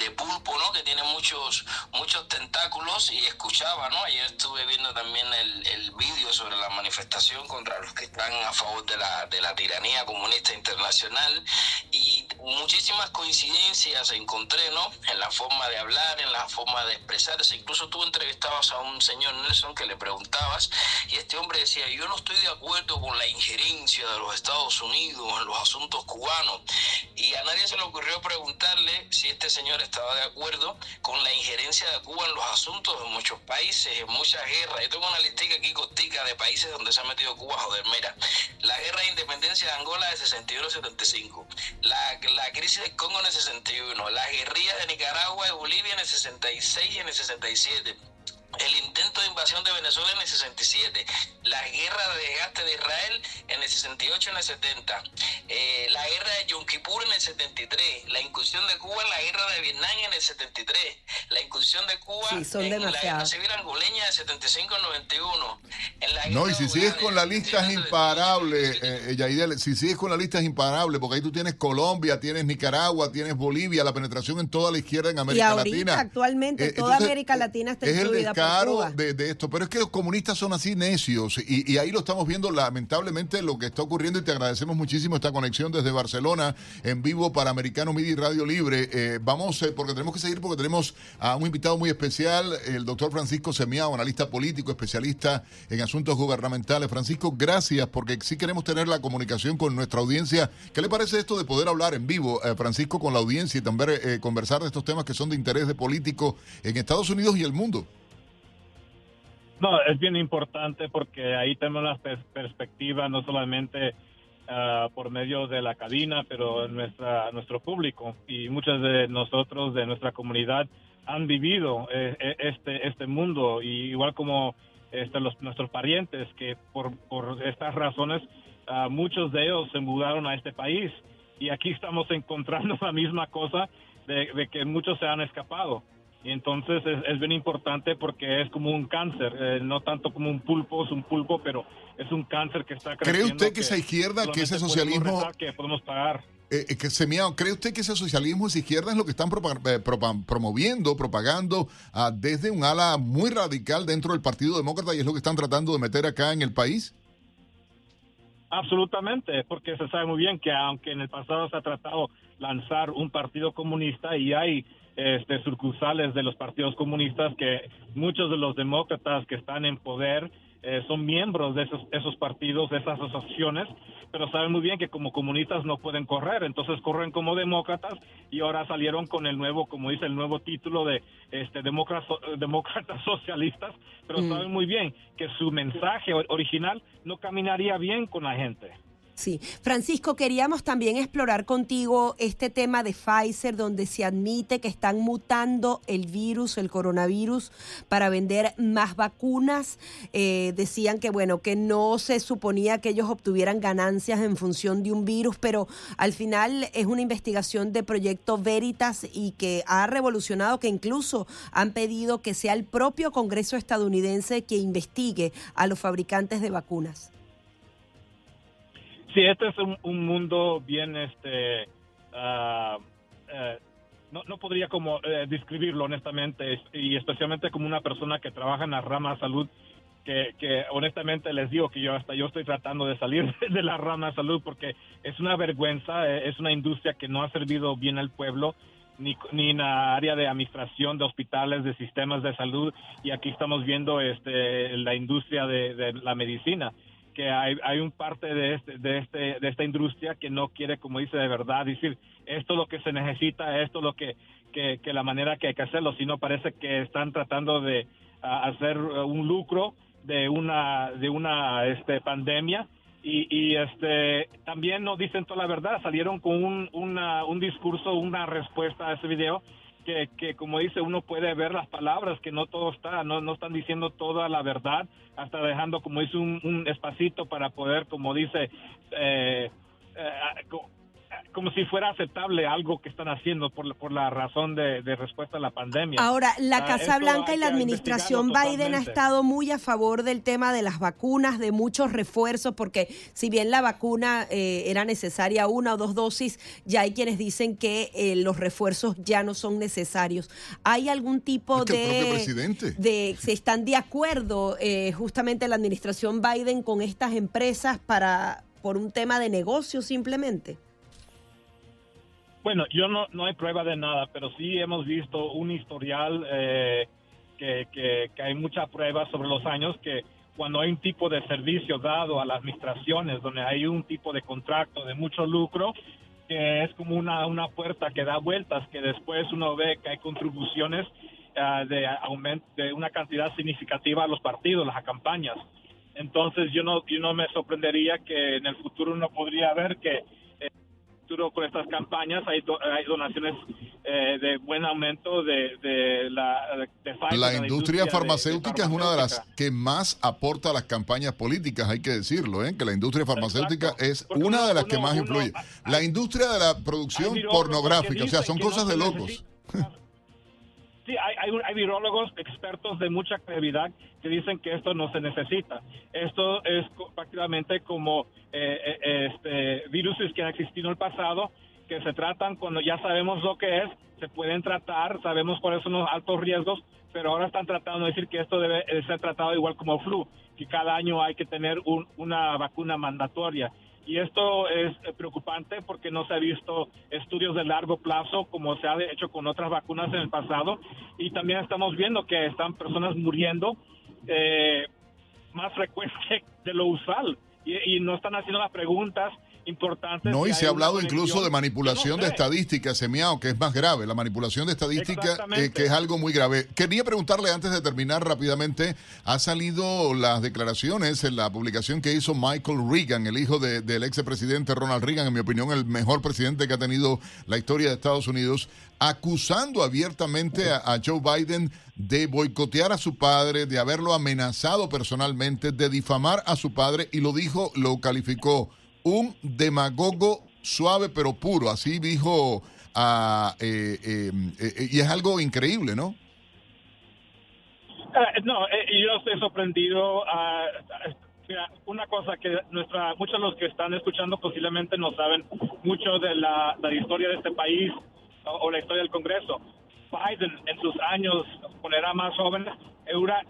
de pulpo, ¿no? Que tiene muchos, muchos tentáculos y escuchaba, ¿no? Ayer estuve viendo también el, el vídeo sobre la manifestación contra los que están a favor de la, de la tiranía comunista internacional y muchísimas coincidencias encontré, ¿no? En la forma de hablar, en la forma de expresarse. Incluso tú entrevistabas a un señor Nelson que le preguntabas y este hombre decía, yo no estoy de acuerdo con la injerencia de los Estados Unidos en los asuntos cubanos. Y a nadie se le ocurrió preguntarle si este señor estaba de acuerdo con la injerencia de Cuba en los asuntos de muchos países, en muchas guerras. Yo tengo una listica aquí costica de países donde se ha metido Cuba, joder, mira, la guerra de independencia de Angola de 61-75, la, la crisis del Congo en el 61, las guerrillas de Nicaragua y Bolivia en el 66 y en el 67 el intento de invasión de Venezuela en el 67, la guerra de desgaste de Israel en el 68 y en el 70, eh, la guerra de Yom Kippur en el 73, la incursión de Cuba en la guerra de Vietnam en el 73, la incursión de Cuba en la guerra civil angoleña del 75 al 91. En la no, y si sigues con la lista es imparable, eh, Yaidel, si sigues con la lista es imparable, porque ahí tú tienes Colombia, tienes Nicaragua, tienes Bolivia, la penetración en toda la izquierda en América y ahorita, Latina. actualmente, Eh, toda entonces, América Latina está es incluida Cuba. de, de esto, pero es que los comunistas son así necios y, y ahí lo estamos viendo lamentablemente lo que está ocurriendo y te agradecemos muchísimo esta conexión desde Barcelona en vivo para Americano Media y Radio Libre. Eh, vamos, eh, porque tenemos que seguir porque tenemos a un invitado muy especial, el doctor Francisco Semiao, analista político, especialista en asuntos gubernamentales. Francisco, gracias porque sí queremos tener la comunicación con nuestra audiencia. ¿Qué le parece esto de poder hablar en vivo, eh, Francisco, con la audiencia y también eh, conversar de estos temas que son de interés de político en Estados Unidos y el mundo? No, es bien importante porque ahí tenemos la pers- perspectiva no solamente ah, por medio de la cabina, pero nuestra nuestro público. Y muchos de nosotros de nuestra comunidad han vivido eh, eh, este este mundo. Y igual como este, los nuestros parientes que por por estas razones ah, muchos de ellos se mudaron a este país. Y aquí estamos encontrando la misma cosa de que muchos se han escapado. Y entonces es, es bien importante porque es como un cáncer, eh, no tanto como un pulpo, es un pulpo, pero es un cáncer que está creciendo. ¿Cree usted que esa izquierda, que ese podemos socialismo- rezar Que podemos pagar. Eh, eh, que Semiao, ¿cree usted que ese socialismo es izquierda es lo que están eh, propa- promoviendo, propagando ah, desde un ala muy radical dentro del Partido Demócrata y es lo que están tratando de meter acá en el país? Absolutamente, porque se sabe muy bien que aunque en el pasado se ha tratado lanzar un partido comunista y hay este, sucursales de los partidos comunistas que muchos de los demócratas que están en poder eh, son miembros de esos, esos partidos, de esas asociaciones, pero saben muy bien que como comunistas no pueden correr, entonces corren como demócratas y ahora salieron con el nuevo, como dice el nuevo título de este demócratas, demócratas socialistas, pero Mm. saben muy bien que su mensaje or- original no caminaría bien con la gente. Sí, Francisco, queríamos también explorar contigo este tema de Pfizer, donde se admite que están mutando el virus, el coronavirus, para vender más vacunas. Eh, decían que bueno, que no se suponía que ellos obtuvieran ganancias en función de un virus, pero al final es una investigación de Proyecto Veritas y que ha revolucionado, que incluso han pedido que sea el propio Congreso estadounidense que investigue a los fabricantes de vacunas. Sí, este es un, un mundo bien, este, eh, no, no podría como eh, describirlo honestamente, es- y especialmente como una persona que trabaja en la rama de salud, que, que honestamente les digo que yo hasta yo estoy tratando de salir de la rama de salud porque es una vergüenza, eh, es una industria que no ha servido bien al pueblo. Ni, ni en la área de administración de hospitales, de sistemas de salud, y aquí estamos viendo este, la industria de la medicina que hay, hay un parte de este, de este de esta industria que no quiere como dice de verdad decir esto es lo que se necesita esto es lo que que, que la manera que hay que hacerlo sino parece que están tratando de hacer uh, un lucro de una de una este pandemia. Y, y este también no dicen toda la verdad salieron con un una- un discurso una respuesta a ese video que, que, como dice, uno puede ver las palabras, que no todo está, no, no están diciendo toda la verdad, hasta dejando, como dice, un, un espacito para poder, como dice, eh, eh, como si fuera aceptable algo que están haciendo por, por la razón de, respuesta a la pandemia. Ahora, la ah, Casa Blanca y la administración Biden ha estado muy a favor del tema de las vacunas, de muchos refuerzos, porque si bien la vacuna eh, era necesaria una o dos dosis, ya hay quienes dicen que eh, los refuerzos ya no son necesarios. ¿Hay algún tipo de, de... ¿Se están de acuerdo eh, justamente la administración Biden con estas empresas para por un tema de negocio simplemente? Bueno, yo no, no hay prueba de nada, pero sí hemos visto un historial eh, que, que, hay mucha prueba sobre los años que cuando hay un tipo de servicio dado a las administraciones, donde hay un tipo de contrato de mucho lucro, que es como una, una puerta que da vueltas, que después uno ve que hay contribuciones uh, de aumento de una cantidad significativa a los partidos, las campañas. Entonces yo no, yo no me sorprendería que en el futuro uno podría ver que con estas campañas hay, hay donaciones eh, de buen aumento de, la La industria farmacéutica es una de las que más aporta a las campañas políticas, hay que decirlo, ¿eh? que la industria farmacéutica es una de las que más influye. la industria de la producción pornográfica, o sea, son cosas de locos. hay, hay, virólogos expertos de mucha credibilidad que dicen que esto no se necesita. Esto es prácticamente como eh, eh, este, virus que han existido en el pasado, que se tratan cuando ya sabemos lo que es, se pueden tratar, sabemos cuáles son los altos riesgos, pero ahora están tratando de decir que esto debe ser tratado igual como flu, que cada año hay que tener una vacuna mandatoria. Y esto es preocupante porque no se ha visto estudios de largo plazo como se ha hecho con otras vacunas en el pasado. Y también estamos viendo que están personas muriendo eh, más frecuente de lo usual y, no están haciendo las preguntas importantes. No, y se ha hablado incluso de manipulación de estadísticas, Semiao, que es más grave, la manipulación de estadísticas, eh, que es algo muy grave. Quería preguntarle antes de terminar rápidamente, ha salido las declaraciones en la publicación que hizo Michael Reagan, el hijo del ex presidente Ronald Reagan, en mi opinión el mejor presidente que ha tenido la historia de Estados Unidos, acusando abiertamente a Joe Biden de boicotear a su padre, de haberlo amenazado personalmente, de difamar a su padre y lo dijo, lo calificó un demagogo suave pero puro, así dijo, ah, eh, eh, eh, y es algo increíble, ¿no? no, yo estoy sorprendido. Ah, una cosa que nuestra, muchos de los que están escuchando posiblemente no saben mucho de la, historia de este país o, la historia del Congreso. Biden en sus años, cuando era más joven,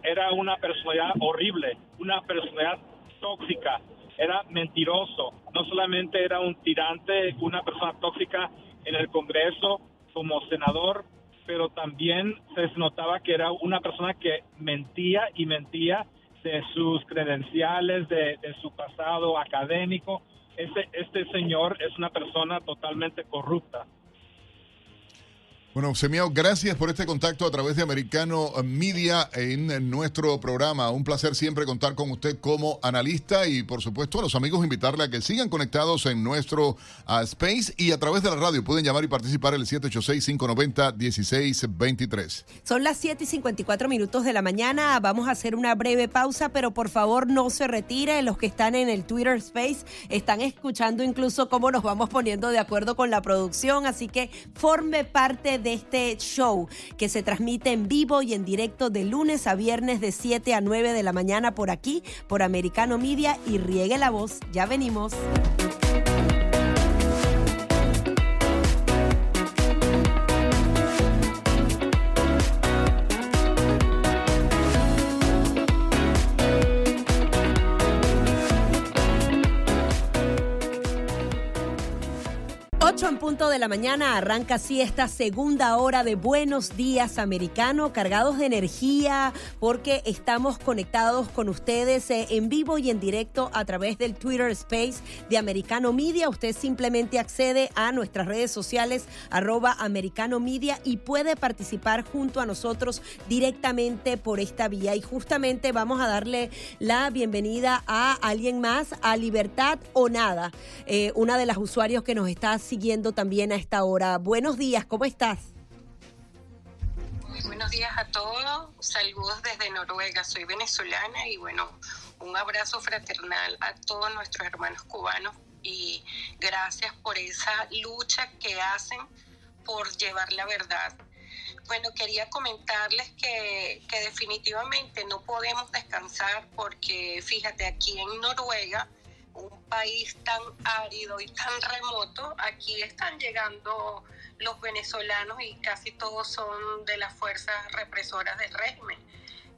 era una personalidad horrible, una personalidad tóxica, era mentiroso, no solamente era un tirante, una persona tóxica en el Congreso como senador, pero también se notaba que era una persona que mentía y mentía de sus credenciales, de, su pasado académico. Este, este señor es una persona totalmente corrupta. Bueno, Semiao, gracias por este contacto a través de Americano Media en nuestro programa. Un placer siempre contar con usted como analista y, por supuesto, a los amigos invitarle a que sigan conectados en nuestro uh, Space y a través de la radio. Pueden llamar y participar el 786-590-1623. Son las 7 y 54 minutos de la mañana. Vamos a hacer una breve pausa, pero por favor no se retire. Los que están en el Twitter Space están escuchando incluso cómo nos vamos poniendo de acuerdo con la producción, así que forme parte de este show que se transmite en vivo y en directo de lunes a viernes de 7 a 9 de la mañana por aquí, por Americano Media y riegue la voz. Ya venimos. Punto de la mañana arranca así esta segunda hora de Buenos Días Americano, cargados de energía porque estamos conectados con ustedes eh, en vivo y en directo a través del Twitter Space de Americano Media. Usted simplemente accede a nuestras redes sociales arroba Americano Media y puede participar junto a nosotros directamente por esta vía. Y justamente vamos a darle la bienvenida a alguien más, a Libertad o Nada, eh, una de las usuarios que nos está siguiendo también a esta hora. Buenos días, ¿cómo estás? Buenos días a todos, saludos desde Noruega, soy venezolana y bueno, un abrazo fraternal a todos nuestros hermanos cubanos y gracias por esa lucha que hacen por llevar la verdad. Bueno, quería comentarles que, que definitivamente no podemos descansar porque fíjate, aquí en Noruega, un país tan árido y tan remoto, aquí están llegando los venezolanos y casi todos son de las fuerzas represoras del régimen,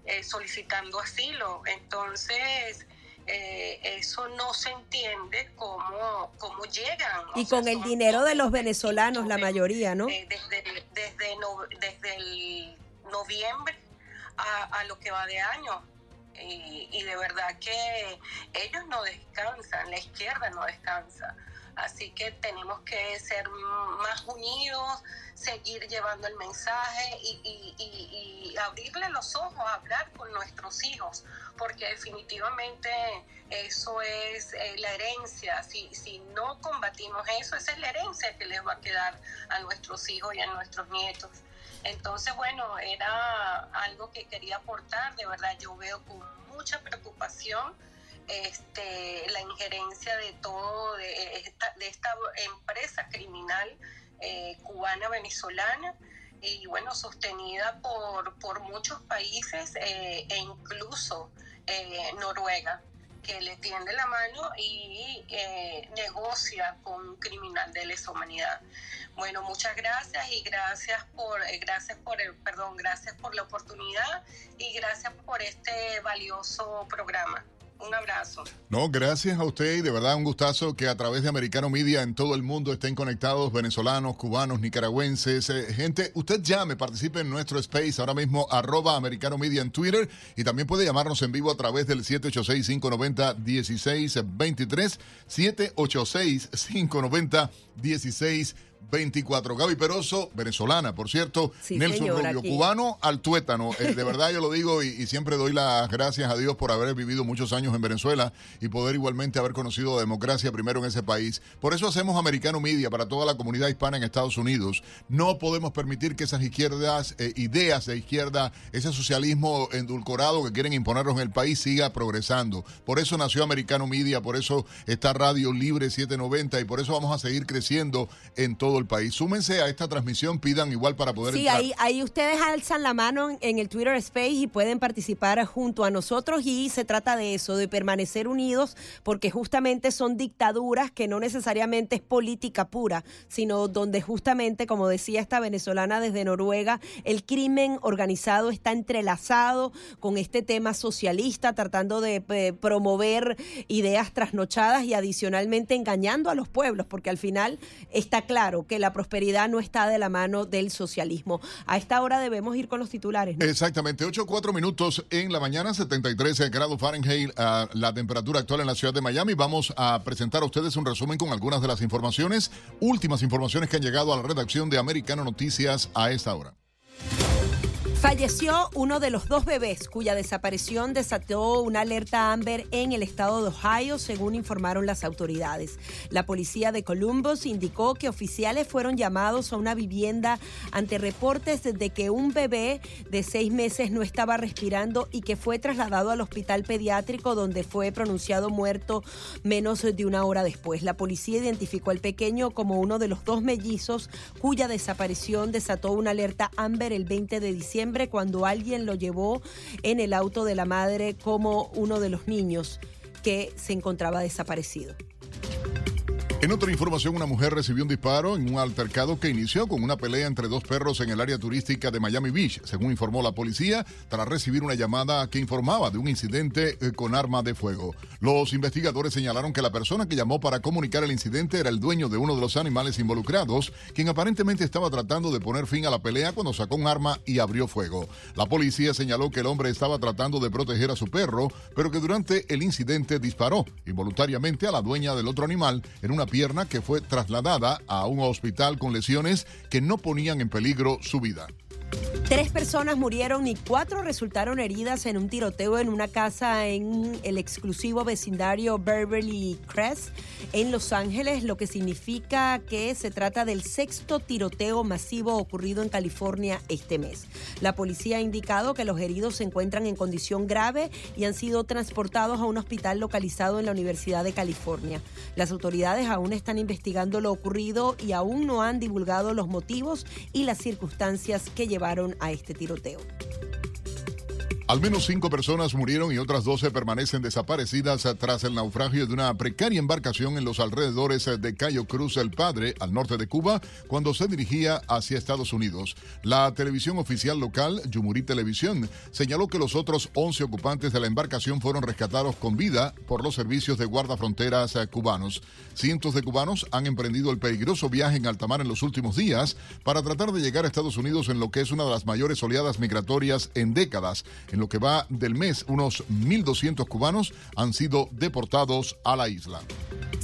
eh, solicitando asilo. Entonces, eh, eso no se entiende cómo, cómo llegan. Y con el dinero de los venezolanos, la mayoría, ¿no? Eh, desde, desde, desde el noviembre a, a, lo que va de año. Y, y de verdad que ellos no descansan, la izquierda no descansa. Así que tenemos que ser más unidos, seguir llevando el mensaje y, abrirle los ojos, hablar con nuestros hijos, porque definitivamente eso es eh, la herencia. Si, si no combatimos eso, esa es la herencia que les va a quedar a nuestros hijos y a nuestros nietos. Entonces, bueno, era algo que quería aportar, de verdad yo veo con mucha preocupación este, la injerencia de todo, de esta, de esta empresa criminal eh, cubana venezolana y bueno, sostenida por, por muchos países eh, e incluso eh, Noruega que le tiende la mano y negocia con un criminal de lesa humanidad. Bueno, muchas gracias y gracias por, eh, gracias por el, perdón, gracias por la oportunidad y gracias por este valioso programa. Un abrazo. No, gracias a usted y de verdad un gustazo que a través de Americano Media en todo el mundo estén conectados venezolanos, cubanos, nicaragüenses, eh, gente. Usted llame, participe en nuestro space ahora mismo arroba Americano Media en Twitter y también puede llamarnos en vivo a través del 786-590-1623, 786-590-1623. 24. Gaby Peroso, venezolana, por cierto. Sí, Nelson señor, Rubio, aquí. cubano al tuétano. Eh, de verdad yo lo digo y, y siempre doy las gracias a Dios por haber vivido muchos años en Venezuela y poder igualmente haber conocido la democracia primero en ese país. Por eso hacemos Americano Media para toda la comunidad hispana en Estados Unidos. No podemos permitir que esas izquierdas, eh, ideas de izquierda, ese socialismo endulcorado que quieren imponernos en el país siga progresando. Por eso nació Americano Media, por eso está Radio Libre 790 y por eso vamos a seguir creciendo en todo el país. Súmense a esta transmisión, pidan igual para poder Sí, entrar. ahí, ahí ustedes alzan la mano en, en el Twitter Space y pueden participar junto a nosotros y se trata de eso, de permanecer unidos, porque justamente son dictaduras que no necesariamente es política pura, sino donde justamente, como decía esta venezolana desde Noruega, el crimen organizado está entrelazado con este tema socialista, tratando de promover ideas trasnochadas y adicionalmente engañando a los pueblos, porque al final está claro que la prosperidad no está de la mano del socialismo. A esta hora debemos ir con los titulares. Exactamente, 8 4 minutos en la mañana, 73 grados Fahrenheit, ah, la temperatura actual en la ciudad de Miami. Vamos a presentar a ustedes un resumen con algunas de las informaciones, últimas informaciones que han llegado a la redacción de Americano Noticias a esta hora. Falleció uno de los dos bebés cuya desaparición desató una alerta Amber en el estado de Ohio, según informaron las autoridades. La policía de Columbus indicó que oficiales fueron llamados a una vivienda ante reportes de que un bebé de seis meses no estaba respirando y que fue trasladado al hospital pediátrico donde fue pronunciado muerto menos de una hora después. La policía identificó al pequeño como uno de los dos mellizos cuya desaparición desató una alerta Amber el 20 de diciembre cuando alguien lo llevó en el auto de la madre como uno de los niños que se encontraba desaparecido. En otra información, una mujer recibió un disparo en un altercado que inició con una pelea entre dos perros en el área turística de Miami Beach, según informó la policía, tras recibir una llamada que informaba de un incidente eh, con arma de fuego. Los investigadores señalaron que la persona que llamó para comunicar el incidente era el dueño de uno de los animales involucrados, quien aparentemente estaba tratando de poner fin a la pelea cuando sacó un arma y abrió fuego. La policía señaló que el hombre estaba tratando de proteger a su perro, pero que durante el incidente disparó involuntariamente a la dueña del otro animal en una pierna que fue trasladada a un hospital con lesiones que no ponían en peligro su vida. Tres personas murieron y cuatro resultaron heridas en un tiroteo en una casa en el exclusivo vecindario Beverly Crest en Los Ángeles, lo que significa que se trata del sexto tiroteo masivo ocurrido en California este mes. La policía ha indicado que los heridos se encuentran en condición grave y han sido transportados a un hospital localizado en la Universidad de California. Las autoridades aún están investigando lo ocurrido y aún no han divulgado los motivos y las circunstancias que llevaron a este tiroteo. Al menos cinco personas murieron y otras doce permanecen desaparecidas tras el naufragio de una precaria embarcación en los alrededores de Cayo Cruz el Padre, al norte de Cuba, cuando se dirigía hacia Estados Unidos. La televisión oficial local, Yumurí Televisión, señaló que los otros 11 ocupantes de la embarcación fueron rescatados con vida por los servicios de guardafronteras cubanos. Cientos de cubanos han emprendido el peligroso viaje en alta mar en los últimos días para tratar de llegar a Estados Unidos en lo que es una de las mayores oleadas migratorias en décadas. Lo que va del mes, unos 1.200 cubanos han sido deportados a la isla.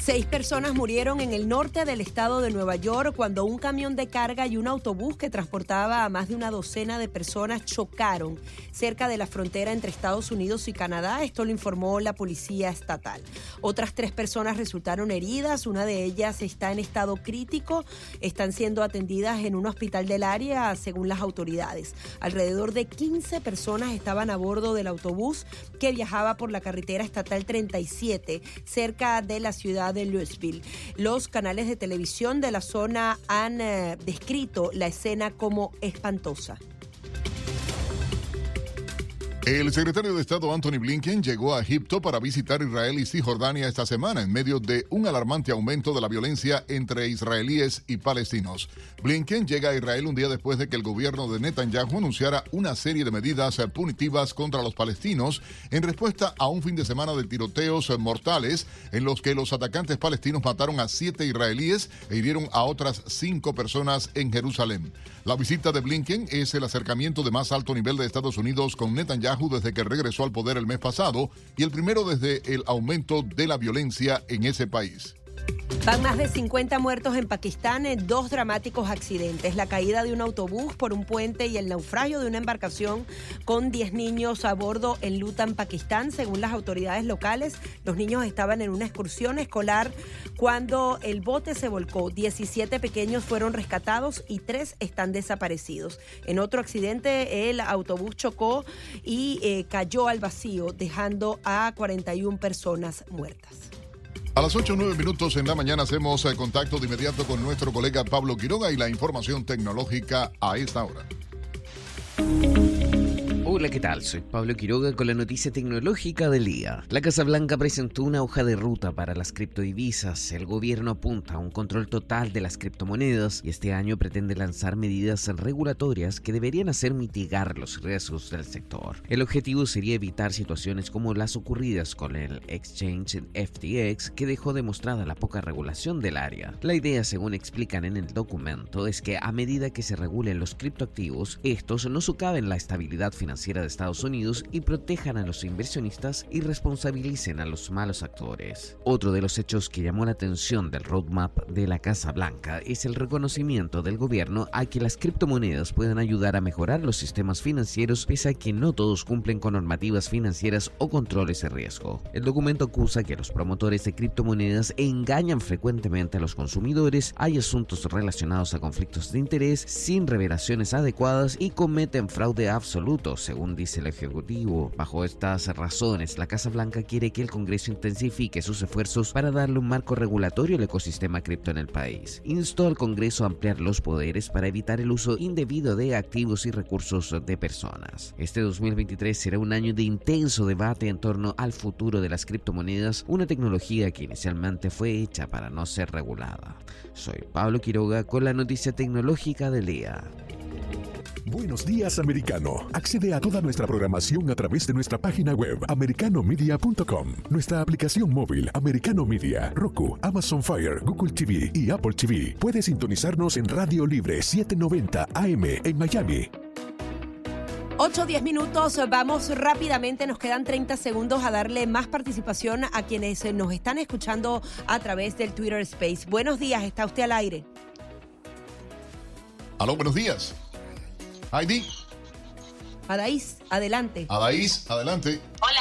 Seis personas murieron en el norte del estado de Nueva York cuando un camión de carga y un autobús que transportaba a más de una docena de personas chocaron cerca de la frontera entre Estados Unidos y Canadá. Esto lo informó la policía estatal. Otras tres personas resultaron heridas. Una de ellas está en estado crítico. Están siendo atendidas en un hospital del área, según las autoridades. Alrededor de 15 personas estaban a bordo del autobús que viajaba por la carretera estatal 37 cerca de la ciudad de Louisville. Los canales de televisión de la zona han eh, descrito la escena como espantosa. El secretario de Estado Anthony Blinken llegó a Egipto para visitar Israel y Cisjordania esta semana en medio de un alarmante aumento de la violencia entre israelíes y palestinos. Blinken llega a Israel un día después de que el gobierno de Netanyahu anunciara una serie de medidas punitivas contra los palestinos en respuesta a un fin de semana de tiroteos mortales en los que los atacantes palestinos mataron a siete israelíes e hirieron a otras cinco personas en Jerusalén. La visita de Blinken es el acercamiento de más alto nivel de Estados Unidos con Netanyahu desde que regresó al poder el mes pasado y el primero desde el aumento de la violencia en ese país. Van más de 50 muertos en Pakistán en dos dramáticos accidentes. La caída de un autobús por un puente y el naufragio de una embarcación con 10 niños a bordo en Lutan, Pakistán. Según las autoridades locales, los niños estaban en una excursión escolar cuando el bote se volcó. 17 pequeños fueron rescatados y tres están desaparecidos. En otro accidente, el autobús chocó y eh, cayó al vacío, dejando a 41 personas muertas. A las 8 o 9 minutos en la mañana hacemos eh, contacto de inmediato con nuestro colega Pablo Quiroga y la información tecnológica a esta hora. Hola, ¿qué tal? Soy Pablo Quiroga con la noticia tecnológica del día. La Casa Blanca presentó una hoja de ruta para las criptodivisas. El gobierno apunta a un control total de las criptomonedas y este año pretende lanzar medidas regulatorias que deberían hacer mitigar los riesgos del sector. El objetivo sería evitar situaciones como las ocurridas con el exchange FTX que dejó demostrada la poca regulación del área. La idea, según explican en el documento, es que a medida que se regulen los criptoactivos, estos no socaven la estabilidad financiera de Estados Unidos y protejan a los inversionistas y responsabilicen a los malos actores. Otro de los hechos que llamó la atención del roadmap de la Casa Blanca es el reconocimiento del gobierno a que las criptomonedas pueden ayudar a mejorar los sistemas financieros pese a que no todos cumplen con normativas financieras o controles de riesgo. El documento acusa que los promotores de criptomonedas engañan frecuentemente a los consumidores, hay asuntos relacionados a conflictos de interés sin revelaciones adecuadas y cometen fraude absoluto, según dice el Ejecutivo. Bajo estas razones, la Casa Blanca quiere que el Congreso intensifique sus esfuerzos para darle un marco regulatorio al ecosistema cripto en el país. Instó al Congreso a ampliar los poderes para evitar el uso indebido de activos y recursos de personas. Este 2023 será un año de intenso debate en torno al futuro de las criptomonedas, una tecnología que inicialmente fue hecha para no ser regulada. Soy Pablo Quiroga con la noticia tecnológica del día. Buenos días, americano. Accede a toda nuestra programación a través de nuestra página web, americanomedia.com, nuestra aplicación móvil, Americano Media, Roku, Amazon Fire, Google TV y Apple TV. Puedes sintonizarnos en Radio Libre 790 AM en Miami. 8 o 10 minutos, vamos rápidamente, nos quedan 30 segundos a darle más participación a quienes nos están escuchando a través del Twitter Space. Buenos días, está usted al aire. Aló, buenos días. Heidi. Adaís, adelante. Adaís, adelante. Hola,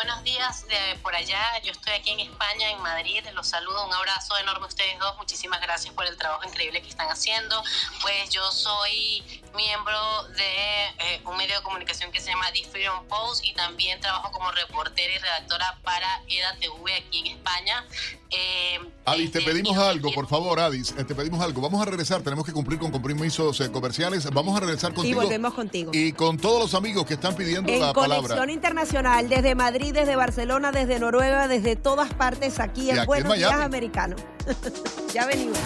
buenos días de por allá. Yo estoy aquí en España, en Madrid. Los saludo, un abrazo enorme a ustedes dos. Muchísimas gracias por el trabajo increíble que están haciendo. Pues yo soy miembro de eh, un medio de comunicación que se llama The Freedom Post y también trabajo como reportera y redactora para EDA TV aquí en España. Eh, Adis, te pedimos algo, por favor, Adis, eh, te pedimos algo. Vamos a regresar, tenemos que cumplir con compromisos eh, comerciales. Vamos a regresar contigo. Y volvemos contigo. Y con todos los amigos que están pidiendo en la Conexión palabra. Internacional, desde Madrid, desde Barcelona, desde Noruega, desde todas partes, aquí en aquí Buenos en Días Miami. Ya venimos.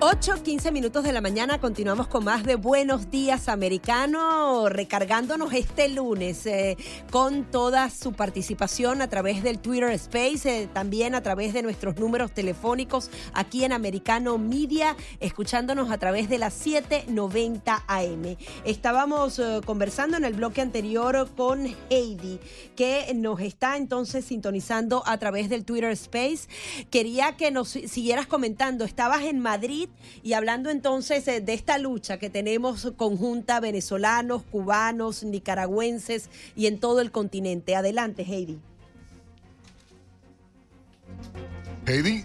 8, 15 minutos de la mañana, continuamos con más de Buenos Días Americano, recargándonos este lunes eh, con toda su participación a través del Twitter Space, eh, también a través de nuestros números telefónicos aquí en Americano Media, escuchándonos a través de las 7:90 AM. Estábamos eh, conversando en el bloque anterior con Heidi, que nos está entonces sintonizando a través del Twitter Space. Quería que nos siguieras comentando, estabas en Madrid y hablando entonces eh, de esta lucha que tenemos conjunta venezolanos, cubanos, nicaragüenses y en todo el continente. Adelante, Heidi. Heidi.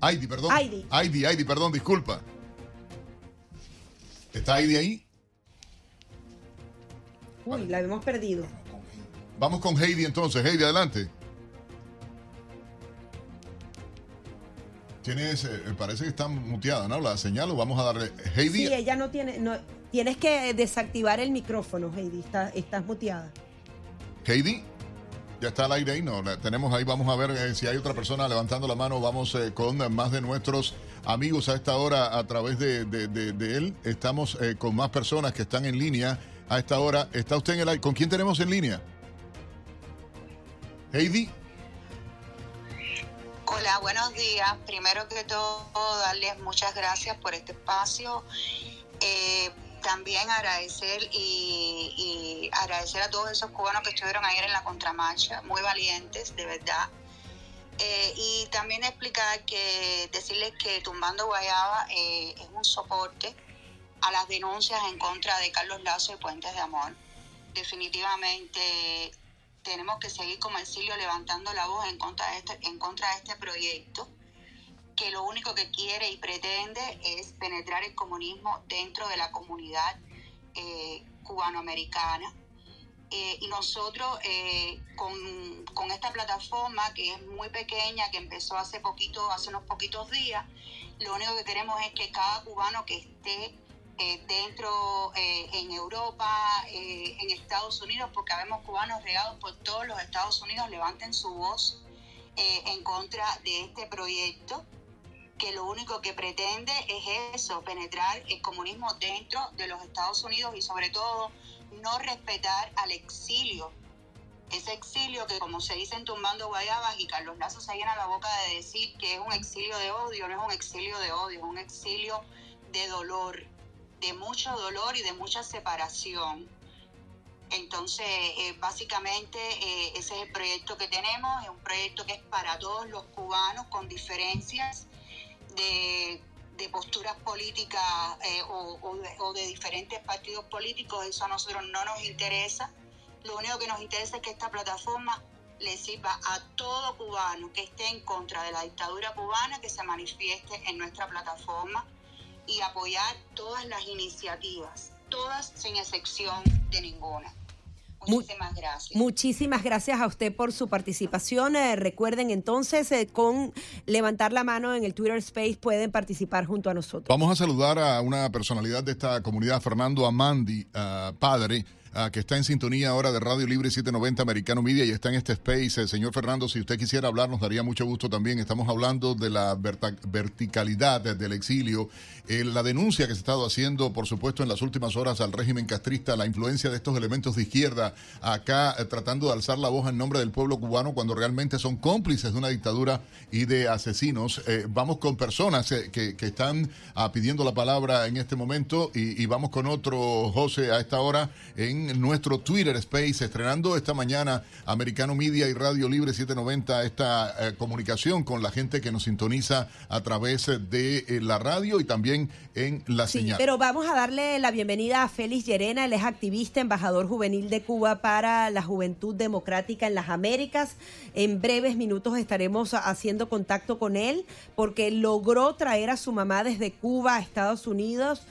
Heidi, perdón. Heidi. Heidi, Heidi, perdón, disculpa. ¿Está Heidi ahí? Uy, la hemos perdido. Vamos con Heidi entonces. Heidi, adelante. Tienes, eh, parece que está muteada, ¿no? La señal, o vamos a darle. Heidi, Sí, ella no tiene, no, tienes que desactivar el micrófono, Heidi, está, estás muteada. Heidi, ya está al aire ahí, no, la tenemos ahí, vamos a ver eh, si hay otra persona levantando la mano, vamos eh, con más de nuestros amigos a esta hora a través de, de- de- de él, estamos eh, con más personas que están en línea a esta hora, ¿está usted en el aire? ¿Con quién tenemos en línea? Heidi, Hola, buenos días. Primero que todo, darles muchas gracias por este espacio. Eh, también agradecer y, agradecer a todos esos cubanos que estuvieron ayer en la contramarcha, muy valientes, de verdad. Eh, y también explicar que, decirles que Tumbando Guayaba eh, es un soporte a las denuncias en contra de Carlos Lazo y Puentes de Amor. Definitivamente tenemos que seguir como exilio levantando la voz en contra de este, en contra de este proyecto que lo único que quiere y pretende es penetrar el comunismo dentro de la comunidad eh, cubanoamericana. Eh, y nosotros eh, con, con esta plataforma que es muy pequeña, que empezó hace poquito, hace unos poquitos días, lo único que queremos es que cada cubano que esté eh, dentro eh, en Europa, eh, en Estados Unidos, porque habemos cubanos regados por todos los Estados Unidos, levanten su voz eh, en contra de este proyecto que lo único que pretende es eso, penetrar el comunismo dentro de los Estados Unidos y sobre todo no respetar al exilio. Ese exilio que como se dice en Tumbando Guayabas y Carlos Lazo se llena la boca de decir que es un exilio de odio, no es un exilio de odio, es un exilio de dolor, de mucho dolor y de mucha separación. Entonces, eh, básicamente eh, ese es el proyecto que tenemos, es un proyecto que es para todos los cubanos con diferencias de, de posturas políticas eh, o, o de, o de diferentes partidos políticos, eso a nosotros no nos interesa. Lo único que nos interesa es que esta plataforma le sirva a todo cubano que esté en contra de la dictadura cubana, que se manifieste en nuestra plataforma y apoyar todas las iniciativas, todas sin excepción de ninguna. Muchísimas gracias. Muchísimas gracias a usted por su participación. Eh, recuerden entonces, eh, con levantar la mano en el Twitter Space pueden participar junto a nosotros. Vamos a saludar a una personalidad de esta comunidad, Fernando Amandi, ah, padre, ah, que está en sintonía ahora de Radio Libre 790 Americano Media y está en este space. Eh, señor Fernando, si usted quisiera hablar, nos daría mucho gusto también. Estamos hablando de la verticalidad del exilio, eh, la denuncia que se ha estado haciendo, por supuesto, en las últimas horas al régimen castrista, la influencia de estos elementos de izquierda acá eh, tratando de alzar la voz en nombre del pueblo cubano cuando realmente son cómplices de una dictadura y de asesinos. Eh, vamos con personas que, que están ah, pidiendo la palabra en este momento y, y vamos con otro, José, a esta hora en en nuestro Twitter Space, estrenando esta mañana Americano Media y Radio Libre 790 esta eh, comunicación con la gente que nos sintoniza a través de eh, la radio y también en la Sí, señal. pero vamos a darle la bienvenida a Félix Llerena, él es activista, embajador juvenil de Cuba para la Juventud Democrática en las Américas. En breves minutos estaremos haciendo contacto con él porque logró traer a su mamá desde Cuba a Estados Unidos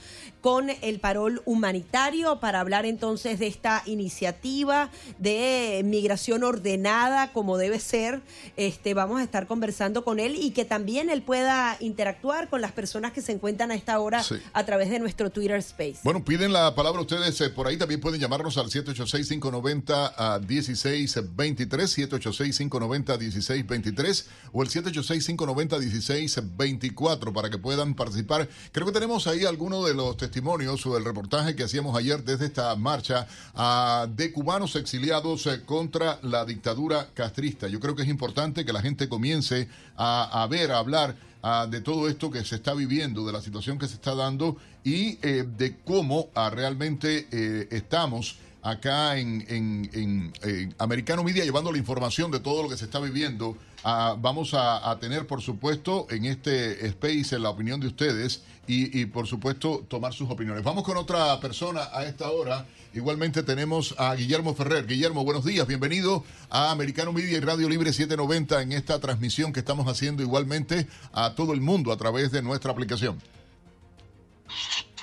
con el parol humanitario para hablar entonces de esta iniciativa de migración ordenada como debe ser. Este, vamos a estar conversando con él y que también él pueda interactuar con las personas que se encuentran a esta hora Sí. a través de nuestro Twitter Space. Bueno, piden la palabra ustedes eh, por ahí. También pueden llamarnos al 786-590-1623, 786-590-1623 o el 786-590-1624 para que puedan participar. Creo que tenemos ahí algunos de los testimonios o del reportaje que hacíamos ayer desde esta marcha ah, de cubanos exiliados eh, contra la dictadura castrista. Yo creo que es importante que la gente comience a, a ver, a hablar ah, de todo esto que se está viviendo, de la situación que se está dando y eh, de cómo ah, realmente eh, estamos acá en, en- en, eh, Americano Media llevando la información de todo lo que se está viviendo. Ah, vamos a, tener, por supuesto, en este space la opinión de ustedes y, por supuesto, tomar sus opiniones. Vamos con otra persona a esta hora. Igualmente tenemos a Guillermo Ferrer. Guillermo, buenos días. Bienvenido a Americano Media y Radio Libre 790 en esta transmisión que estamos haciendo igualmente a todo el mundo a través de nuestra aplicación.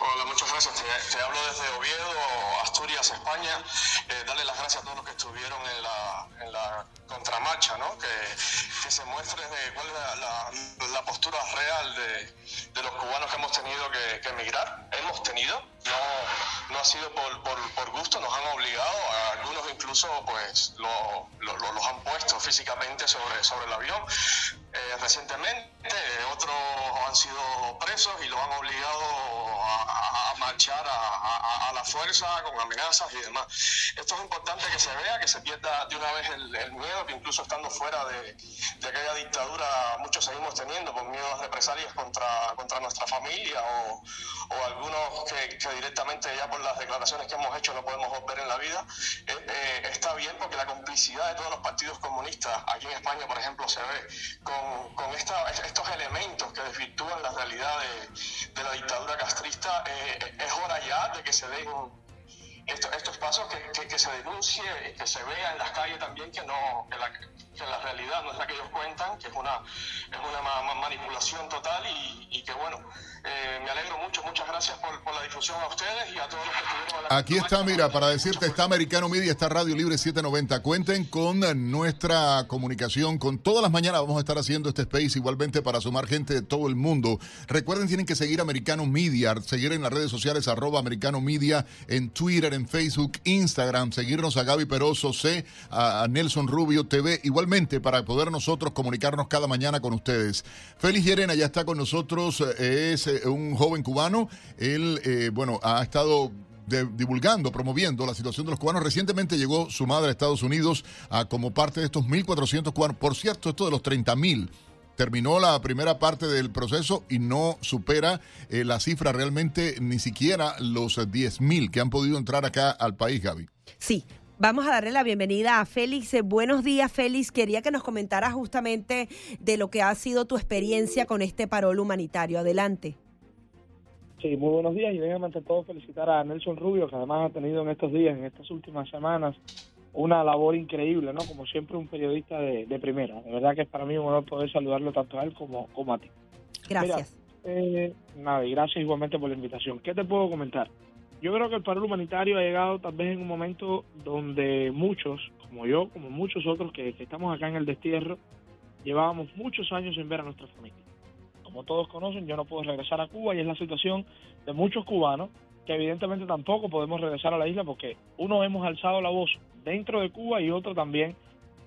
Hola, muchas gracias. Te, hablo desde Oviedo, Asturias, España. Eh, darle las gracias a todos los que estuvieron en la, en la contramarcha, ¿no? Que, que se muestre de cuál es la, la- la postura real de, de los cubanos que hemos tenido que, que emigrar. Hemos tenido, no, no ha sido por, por, por gusto, nos han obligado, a algunos incluso pues lo, lo- lo- los han puesto físicamente sobre, sobre el avión. Eh, recientemente otros han sido presos y los han obligado a- a marchar a, a- a la fuerza con amenazas y demás. Esto es importante que se vea, que se pierda de una vez el, el miedo, que incluso estando fuera de, de aquella dictadura muchos seguimos teniendo por miedo a represalias contra, contra nuestra familia o, o algunos que, que directamente ya por las declaraciones que hemos hecho no podemos volver en la vida. Eh, eh, está bien porque la complicidad de todos los partidos comunistas, aquí en España por ejemplo, se ve con, con esta- estos elementos que desvirtúan la realidad de, de la dictadura castrista. eh, es hora ya de que se den esto- estos pasos, que, que- que se denuncie, que se vea en las calles también que no que la, que la realidad no es la que ellos cuentan, que es una, es una ma- ma- manipulación total y, y que bueno, eh, me alegro mucho, muchas gracias por, por la difusión a ustedes y a todos los que estuvieron en la Aquí está, mira, para decirte, está Americano Media, está Radio Libre 790. Cuenten con nuestra comunicación, con todas las mañanas vamos a estar haciendo este space igualmente para sumar gente de todo el mundo. Recuerden, tienen que seguir Americano Media, seguir en las redes sociales arroba Americano Media, en Twitter, en Facebook, Instagram, seguirnos a Gaby Peroso C, a, Nelson Rubio TV, para poder nosotros comunicarnos cada mañana con ustedes. Félix Llerena ya está con nosotros, eh, es eh, un joven cubano, él, eh, bueno, ha estado divulgando, promoviendo la situación de los cubanos. Recientemente llegó su madre a Estados Unidos ah, como parte de estos 1.400 cubanos. Por cierto, esto de los 30.000 terminó la primera parte del proceso y no supera la cifra realmente ni siquiera los eh, 10.000 que han podido entrar acá al país, Gaby. Sí, vamos a darle la bienvenida a Félix. Eh, Buenos días, Félix. Quería que nos comentaras justamente de lo que ha sido tu experiencia con este parol humanitario. Adelante. Sí, muy buenos días y déjame ante todo felicitar a Nelson Rubio, que además ha tenido en estos días, en estas últimas semanas, una labor increíble, ¿no? Como siempre, un periodista de, de primera. De verdad que es para mí un honor poder saludarlo tanto a él como, como a ti. Gracias. Mira, eh, nada, y gracias igualmente por la invitación. ¿Qué te puedo comentar? Yo creo que el paro humanitario ha llegado tal vez en un momento donde muchos, como yo, como muchos otros que, que estamos acá en el destierro, llevábamos muchos años sin ver a nuestra familia. Como todos conocen, yo no puedo regresar a Cuba y es la situación de muchos cubanos que evidentemente tampoco podemos regresar a la isla porque uno hemos alzado la voz dentro de Cuba y otro también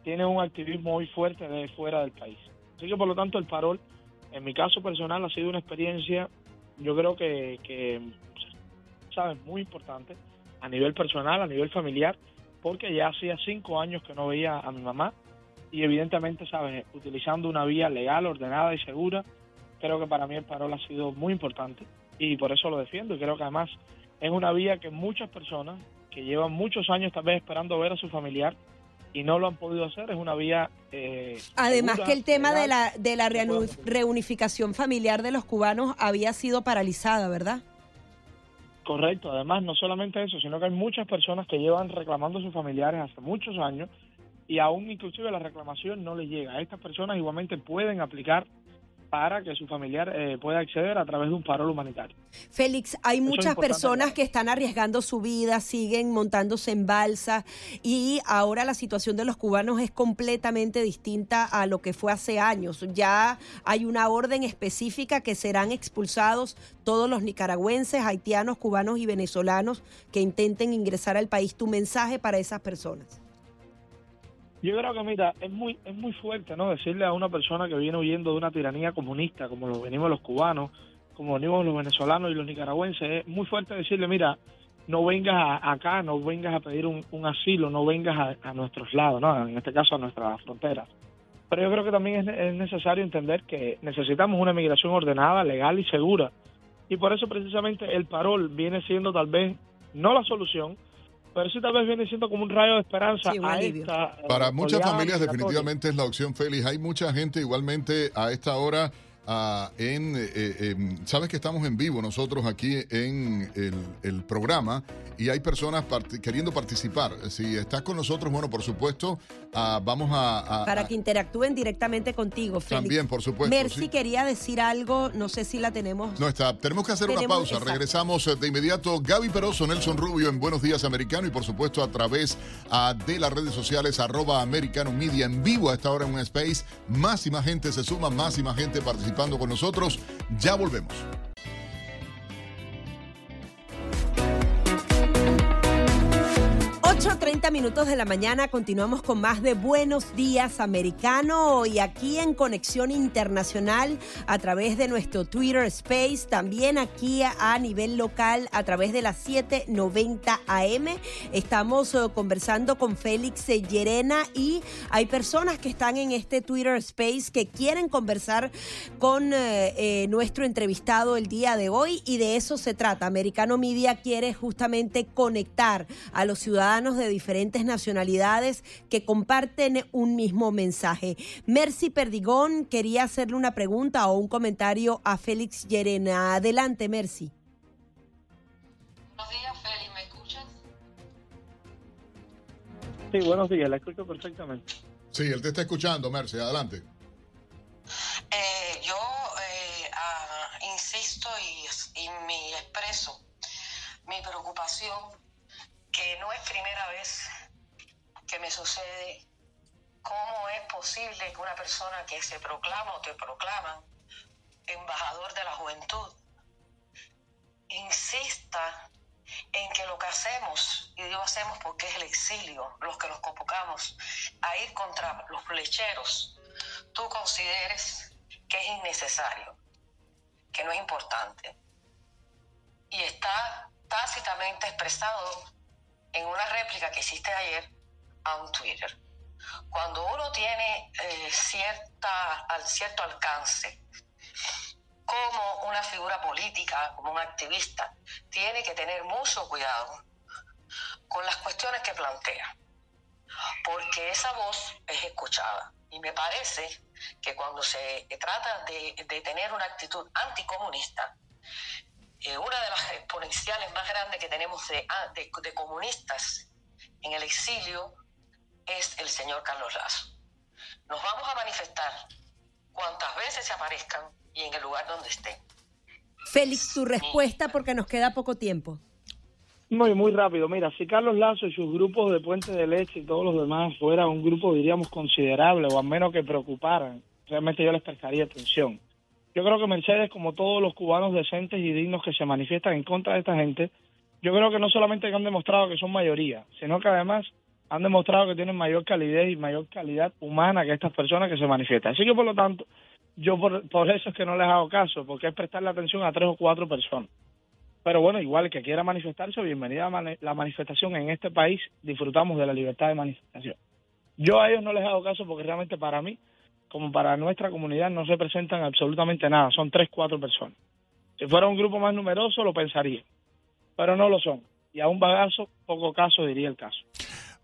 tiene un activismo muy fuerte de fuera del país. Así que por lo tanto el parol, en mi caso personal, ha sido una experiencia, yo creo que, que sabes, muy importante a nivel personal, a nivel familiar, porque ya hacía cinco años que no veía a mi mamá y evidentemente, sabes, utilizando una vía legal, ordenada y segura, creo que para mí el parol ha sido muy importante y por eso lo defiendo y creo que además es una vía que muchas personas que llevan muchos años tal vez esperando ver a su familiar y no lo han podido hacer. Es una vía. Eh, Además segura, que el tema de la, de la reunificación familiar de los cubanos había sido paralizada, ¿verdad? Correcto, además no solamente eso, sino que hay muchas personas que llevan reclamando a sus familiares hace muchos años y aún inclusive la reclamación no les llega. Estas personas igualmente pueden aplicar para que su familiar eh, pueda acceder a través de un parol humanitario. Félix, hay muchas personas que están arriesgando su vida, siguen montándose en balsas y ahora la situación de los cubanos es completamente distinta a lo que fue hace años. Ya hay una orden específica que serán expulsados todos los nicaragüenses, haitianos, cubanos y venezolanos que intenten ingresar al país. Tu mensaje para esas personas. Yo creo que, mira, es muy, es muy fuerte, ¿no? Decirle a una persona que viene huyendo de una tiranía comunista, como lo venimos los cubanos, como venimos los venezolanos y los nicaragüenses, es muy fuerte decirle, mira, no vengas a- acá, no vengas a pedir un, un asilo, no vengas a, a nuestros lados, ¿no? En este caso a nuestras fronteras. Pero yo creo que también es, es necesario entender que necesitamos una migración ordenada, legal y segura. Y por eso precisamente el parol viene siendo tal vez no la solución, pero sí tal vez viene siendo como un rayo de esperanza Sí, un a alivio. esta eh, Para muchas familias definitivamente es la opción, Félix. Hay mucha gente igualmente a esta hora ah, en... eh, eh, em, Sabes que estamos en vivo nosotros aquí en el, el programa y hay personas queriendo participar. Si estás con nosotros, bueno, por supuesto, ah, vamos a... a- Para que interactúen directamente contigo, Félix. También, por supuesto, Mercy sí. quería decir algo, no sé si la tenemos. No está. Tenemos que hacer una pausa. exacto. Regresamos eh, de inmediato. Gaby Peroso, Nelson Rubio en Buenos Días Americano y por supuesto a través ah, de las redes sociales arroba Americano Media en vivo a esta hora en un space. Más y más gente se suma, más y más gente participando con nosotros. Ya volvemos. 8.30 minutos de la mañana, continuamos con más de Buenos Días Americano y aquí en Conexión Internacional a través de nuestro Twitter Space, también aquí a, nivel local a través de las 7.90 AM. Estamos eh, conversando con Félix Llerena y hay personas que están en este Twitter Space que quieren conversar con eh, eh, nuestro entrevistado el día de hoy y de eso se trata. Americano Media quiere justamente conectar a los ciudadanos de diferentes nacionalidades que comparten un mismo mensaje. Mercy Perdigón quería hacerle una pregunta o un comentario a Félix Llerena. Adelante, Mercy. Buenos días, Félix, ¿me escuchas? Sí, buenos días, la escucho perfectamente. Sí, él te está escuchando, Mercy. Adelante. Eh, yo eh, ah, insisto y, y me expreso mi preocupación que no es primera vez que me sucede cómo es posible que una persona que se proclama o te proclaman embajador de la juventud insista en que lo que hacemos, y digo hacemos porque es el exilio, los que nos convocamos a ir contra los flecheros, tú consideres que es innecesario, que no es importante. Y está tácitamente expresado en una réplica que hiciste ayer a un Twitter. Cuando uno tiene eh, cierta, cierto alcance, como una figura política, como un activista, tiene que tener mucho cuidado con las cuestiones que plantea, porque esa voz es escuchada. Y me parece que cuando se trata de, de tener una actitud anticomunista, eh, una de las exponenciales más grandes que tenemos de, ah, de- de comunistas en el exilio es el señor Carlos Lazo. Nos vamos a manifestar cuantas veces se aparezcan y en el lugar donde estén. Félix, tu respuesta porque nos queda poco tiempo. Muy, muy rápido. Mira, si Carlos Lazo y sus grupos de Puente de Leche y todos los demás fueran un grupo, diríamos, considerable o al menos que preocuparan, realmente yo les prestaría atención. Yo creo que Mercedes, como todos los cubanos decentes y dignos que se manifiestan en contra de esta gente, yo creo que no solamente han demostrado que son mayoría, sino que además han demostrado que tienen mayor calidez y mayor calidad humana que estas personas que se manifiestan. Así que, por lo tanto, yo por, por eso es que no les hago caso, porque es prestarle atención a tres o cuatro personas. Pero bueno, igual que quiera manifestarse, bienvenida a la manifestación. En este país disfrutamos de la libertad de manifestación. Yo a ellos no les hago caso porque realmente para mí, como para nuestra comunidad, no representan absolutamente nada. Son tres, cuatro personas. Si fuera un grupo más numeroso, lo pensaría. Pero no lo son. y a un bagazo, poco caso diría el caso.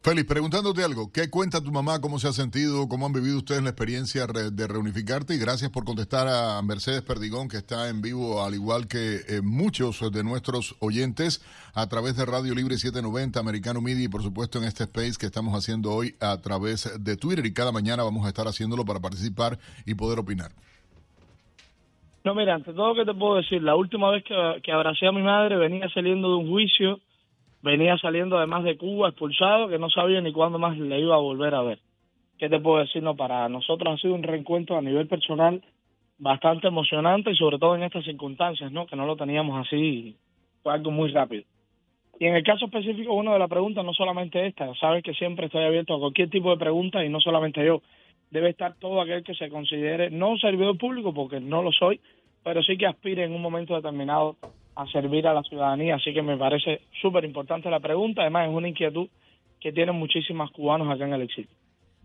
Félix, preguntándote algo, ¿qué cuenta tu mamá? ¿Cómo se ha sentido? ¿Cómo han vivido ustedes la experiencia de reunificarte? Y gracias por contestar a Mercedes Perdigón, que está en vivo, al igual que eh, muchos de nuestros oyentes, a través de Radio Libre 790, Americano Media y por supuesto en este space que estamos haciendo hoy a través de Twitter. Y cada mañana vamos a estar haciéndolo para participar y poder opinar. No, mira, ante todo que te puedo decir, la última vez que, que abracé a mi madre venía saliendo de un juicio venía saliendo además de Cuba expulsado, que no sabía ni cuándo más le iba a volver a ver. ¿Qué te puedo decir? No, para nosotros ha sido un reencuentro a nivel personal bastante emocionante y sobre todo en estas circunstancias, ¿no? Que no lo teníamos así, fue algo muy rápido. Y en el caso específico, uno de la pregunta, no solamente esta, sabes que siempre estoy abierto a cualquier tipo de pregunta y no solamente yo, debe estar todo aquel que se considere no un servidor público, porque no lo soy, pero sí que aspire en un momento determinado a servir a la ciudadanía. Así que me parece súper importante la pregunta. Además, es una inquietud que tienen muchísimos cubanos acá en el exilio.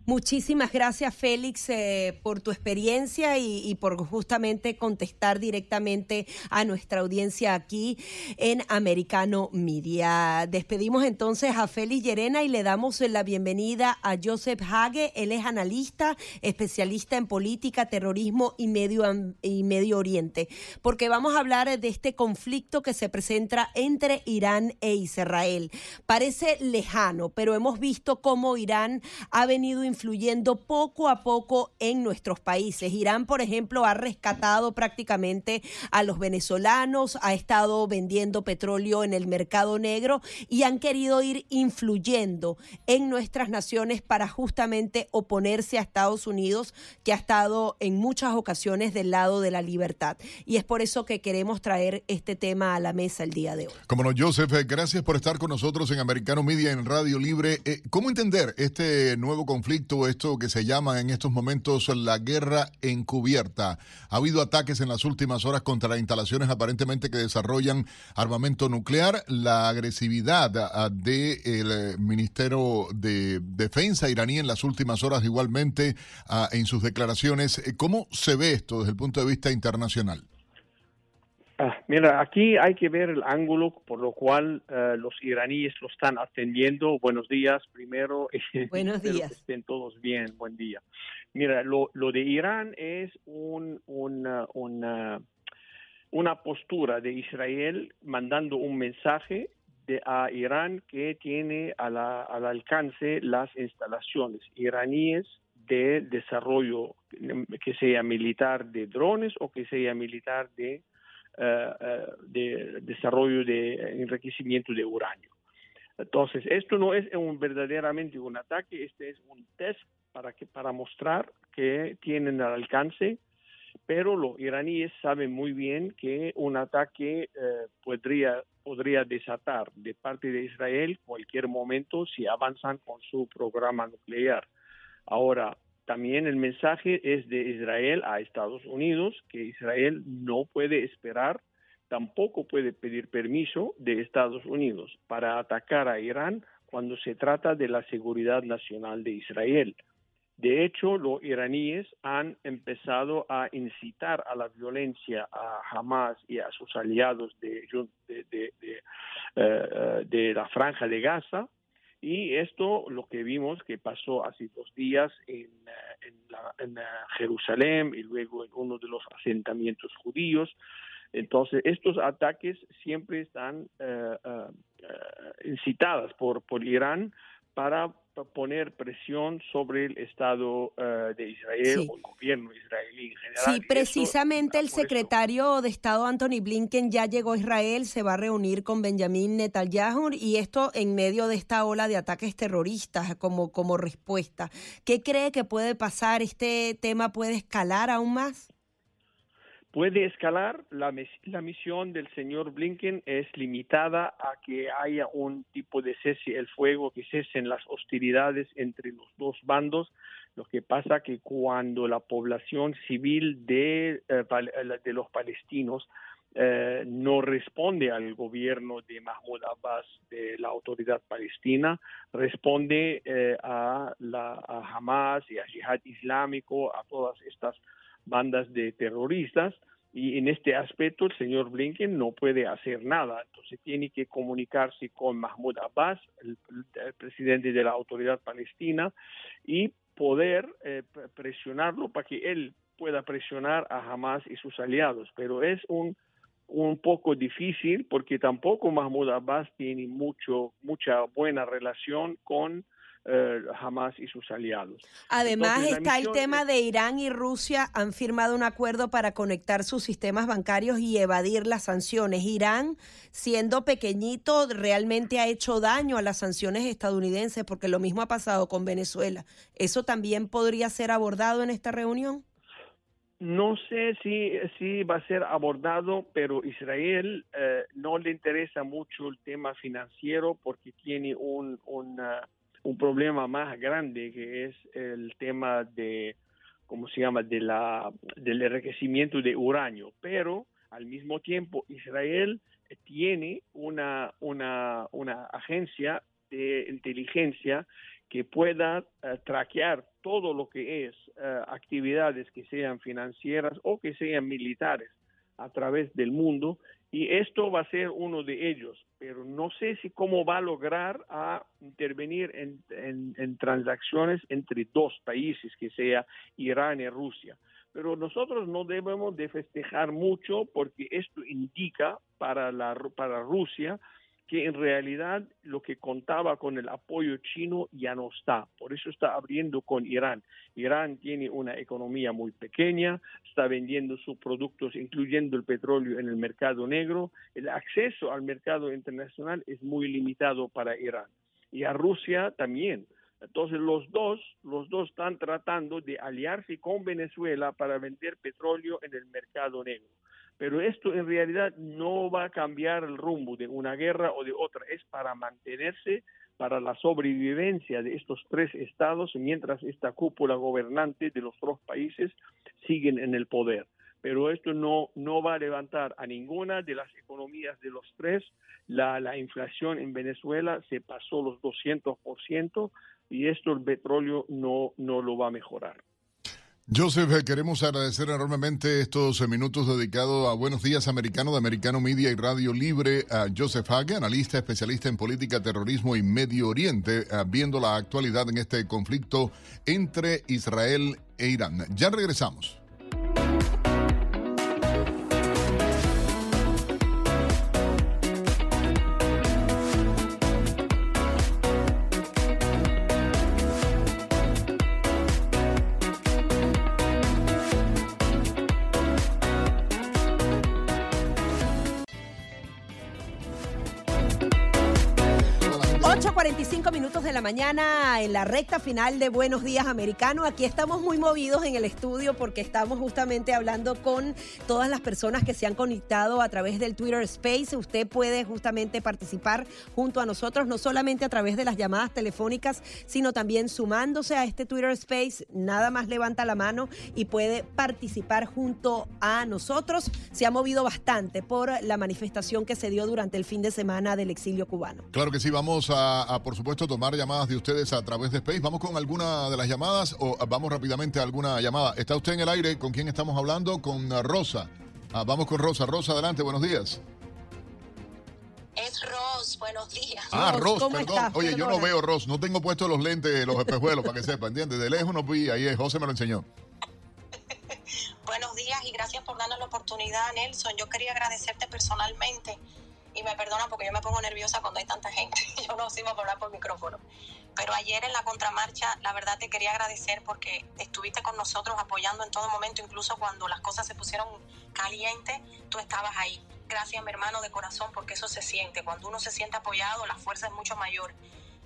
Muchísimas gracias, Félix, eh, por tu experiencia y, por justamente contestar directamente a nuestra audiencia aquí en Americano Media. Despedimos entonces a Félix Llerena y le damos la bienvenida a Joseph Hage. Él es analista, especialista en política, terrorismo y medio, y medio Oriente, porque vamos a hablar de este conflicto que se presenta entre Irán e Israel. Parece lejano, pero hemos visto cómo Irán ha venido influyendo poco a poco en nuestros países. Irán, por ejemplo, ha rescatado prácticamente a los venezolanos, ha estado vendiendo petróleo en el mercado negro y han querido ir influyendo en nuestras naciones para justamente oponerse a Estados Unidos, que ha estado en muchas ocasiones del lado de la libertad. Y es por eso que queremos traer este tema a la mesa el día de hoy. Como no, Joseph, gracias por estar con nosotros en Americano Media en Radio Libre. Eh, ¿Cómo entender este nuevo conflicto? Esto que se llama en estos momentos la guerra encubierta. Ha habido ataques en las últimas horas contra instalaciones aparentemente que desarrollan armamento nuclear. La agresividad ah, del eh, Ministerio de Defensa iraní en las últimas horas igualmente ah, en sus declaraciones. ¿Cómo se ve esto desde el punto de vista internacional? Ah, mira, aquí hay que ver el ángulo por lo cual eh, los iraníes lo están atendiendo. Buenos días, primero. Buenos días. estén todos bien, buen día. Mira, lo, lo de Irán es un, una, una, una postura de Israel mandando un mensaje de, a Irán que tiene a la, al alcance las instalaciones iraníes de desarrollo, que sea militar de drones o que sea militar de de desarrollo de enriquecimiento de uranio. Entonces, esto no es un, verdaderamente un ataque, este es un test para, que, para mostrar que tienen al alcance, pero los iraníes saben muy bien que un ataque eh, podría, podría desatar de parte de Israel cualquier momento si avanzan con su programa nuclear. Ahora, también el mensaje es de Israel a Estados Unidos, que Israel no puede esperar, tampoco puede pedir permiso de Estados Unidos para atacar a Irán cuando se trata de la seguridad nacional de Israel. De hecho, los iraníes han empezado a incitar a la violencia a Hamas y a sus aliados de, de, eh, eh, la franja de Gaza y esto lo que vimos que pasó hace dos días en, eh, en, Jerusalén y luego en uno de los asentamientos judíos. Entonces, estos ataques siempre están eh, eh, incitados por, por Irán para poner presión sobre el Estado eh, de Israel o el gobierno israelí en general. Sí, precisamente el secretario de Estado Anthony Blinken ya llegó a Israel, se va a reunir con Benjamin Netanyahu y esto en medio de esta ola de ataques terroristas como, como respuesta. ¿Qué cree que puede pasar? ¿Este tema puede escalar aún más? Puede escalar. La, la, misión del señor Blinken es limitada a que haya un tipo de cese el fuego, que cesen las hostilidades entre los dos bandos. Lo que pasa que cuando la población civil de, eh, de los palestinos eh, no responde al gobierno de Mahmoud Abbas, de la autoridad palestina, responde eh, a, la, a Hamas y a Jihad Islámico, a todas estas bandas de terroristas Y en este aspecto el señor Blinken no puede hacer nada. Entonces tiene que comunicarse con Mahmoud Abbas, el, presidente de la autoridad palestina, y poder eh, presionarlo para que él pueda presionar a Hamas y sus aliados. Pero es un, un poco difícil porque tampoco Mahmoud Abbas tiene mucho, mucha buena relación con eh, Hamas y sus aliados. Además Entonces, está el tema de Irán y Rusia han firmado un acuerdo para conectar sus sistemas bancarios y evadir las sanciones. Irán, siendo pequeñito, realmente ha hecho daño a las sanciones estadounidenses porque lo mismo ha pasado con Venezuela. ¿Eso también podría ser abordado en esta reunión? No sé si, si va a ser abordado, pero Israel eh, no le interesa mucho el tema financiero porque tiene un, un problema más grande que es el tema de, ¿cómo se llama?, de la, del enriquecimiento de uranio. Pero al mismo tiempo Israel tiene una, una, una agencia de inteligencia que pueda eh, traquear todo lo que es eh, actividades que sean financieras o que sean militares a través del mundo y esto va a ser uno de ellos, pero no sé si cómo va a lograr a intervenir en, en- en transacciones entre dos países, que sea Irán y Rusia. Pero nosotros no debemos de festejar mucho porque esto indica para, la, para Rusia que en realidad lo que contaba con el apoyo chino ya no está. Por eso está abriendo con Irán. Irán tiene una economía muy pequeña, está vendiendo sus productos, incluyendo el petróleo, en el mercado negro. El acceso al mercado internacional es muy limitado para Irán. Y a Rusia también. Entonces los dos, los dos están tratando de aliarse con Venezuela para vender petróleo en el mercado negro. Pero esto en realidad no va a cambiar el rumbo de una guerra o de otra, es para mantenerse, para la sobrevivencia de estos tres estados mientras esta cúpula gobernante de los dos países siguen en el poder. Pero esto no, no va a levantar a ninguna de las economías de los tres. La, la inflación en Venezuela se pasó los 200% y esto el petróleo no, no lo va a mejorar. Joseph, eh, queremos agradecer enormemente estos eh, minutos dedicados a Buenos Días Americano de Americano Media y Radio Libre a Joseph Hage, analista especialista en política, terrorismo y Medio Oriente, eh, viendo la actualidad en este conflicto entre Israel e Irán. Ya regresamos. Mañana en la recta final de Buenos Días Americano. Aquí estamos muy movidos en el estudio porque estamos justamente hablando con todas las personas que se han conectado a través del Twitter Space. Usted puede justamente participar junto a nosotros, no solamente a través de las llamadas telefónicas, sino también sumándose a este Twitter Space. Nada más levanta la mano y puede participar junto a nosotros. Se ha movido bastante por la manifestación que se dio durante el fin de semana del exilio cubano. Claro que sí, vamos a, a, por supuesto, tomar llamadas de ustedes a través de Space. ¿Vamos con alguna de las llamadas o vamos rápidamente a alguna llamada? ¿Está usted en el aire? ¿Con quién estamos hablando? Con Rosa. Ah, vamos con Rosa. Rosa, adelante, buenos días. Es Ros, buenos días. Ah, Ros, perdón. Oye, yo no veo Ros, no tengo puestos los lentes, los espejuelos, para que sepa, ¿entiendes? De lejos no vi, ahí es, José me lo enseñó. Buenos días y gracias por darnos la oportunidad, Nelson. Yo quería agradecerte personalmente y me perdona porque yo me pongo nerviosa cuando hay tanta gente. Yo no sirvo para hablar por micrófono. Pero ayer en la contramarcha, la verdad te quería agradecer porque estuviste con nosotros apoyando en todo momento, incluso cuando las cosas se pusieron calientes, tú estabas ahí. Gracias, mi hermano, de corazón, porque eso se siente. Cuando uno se siente apoyado, la fuerza es mucho mayor.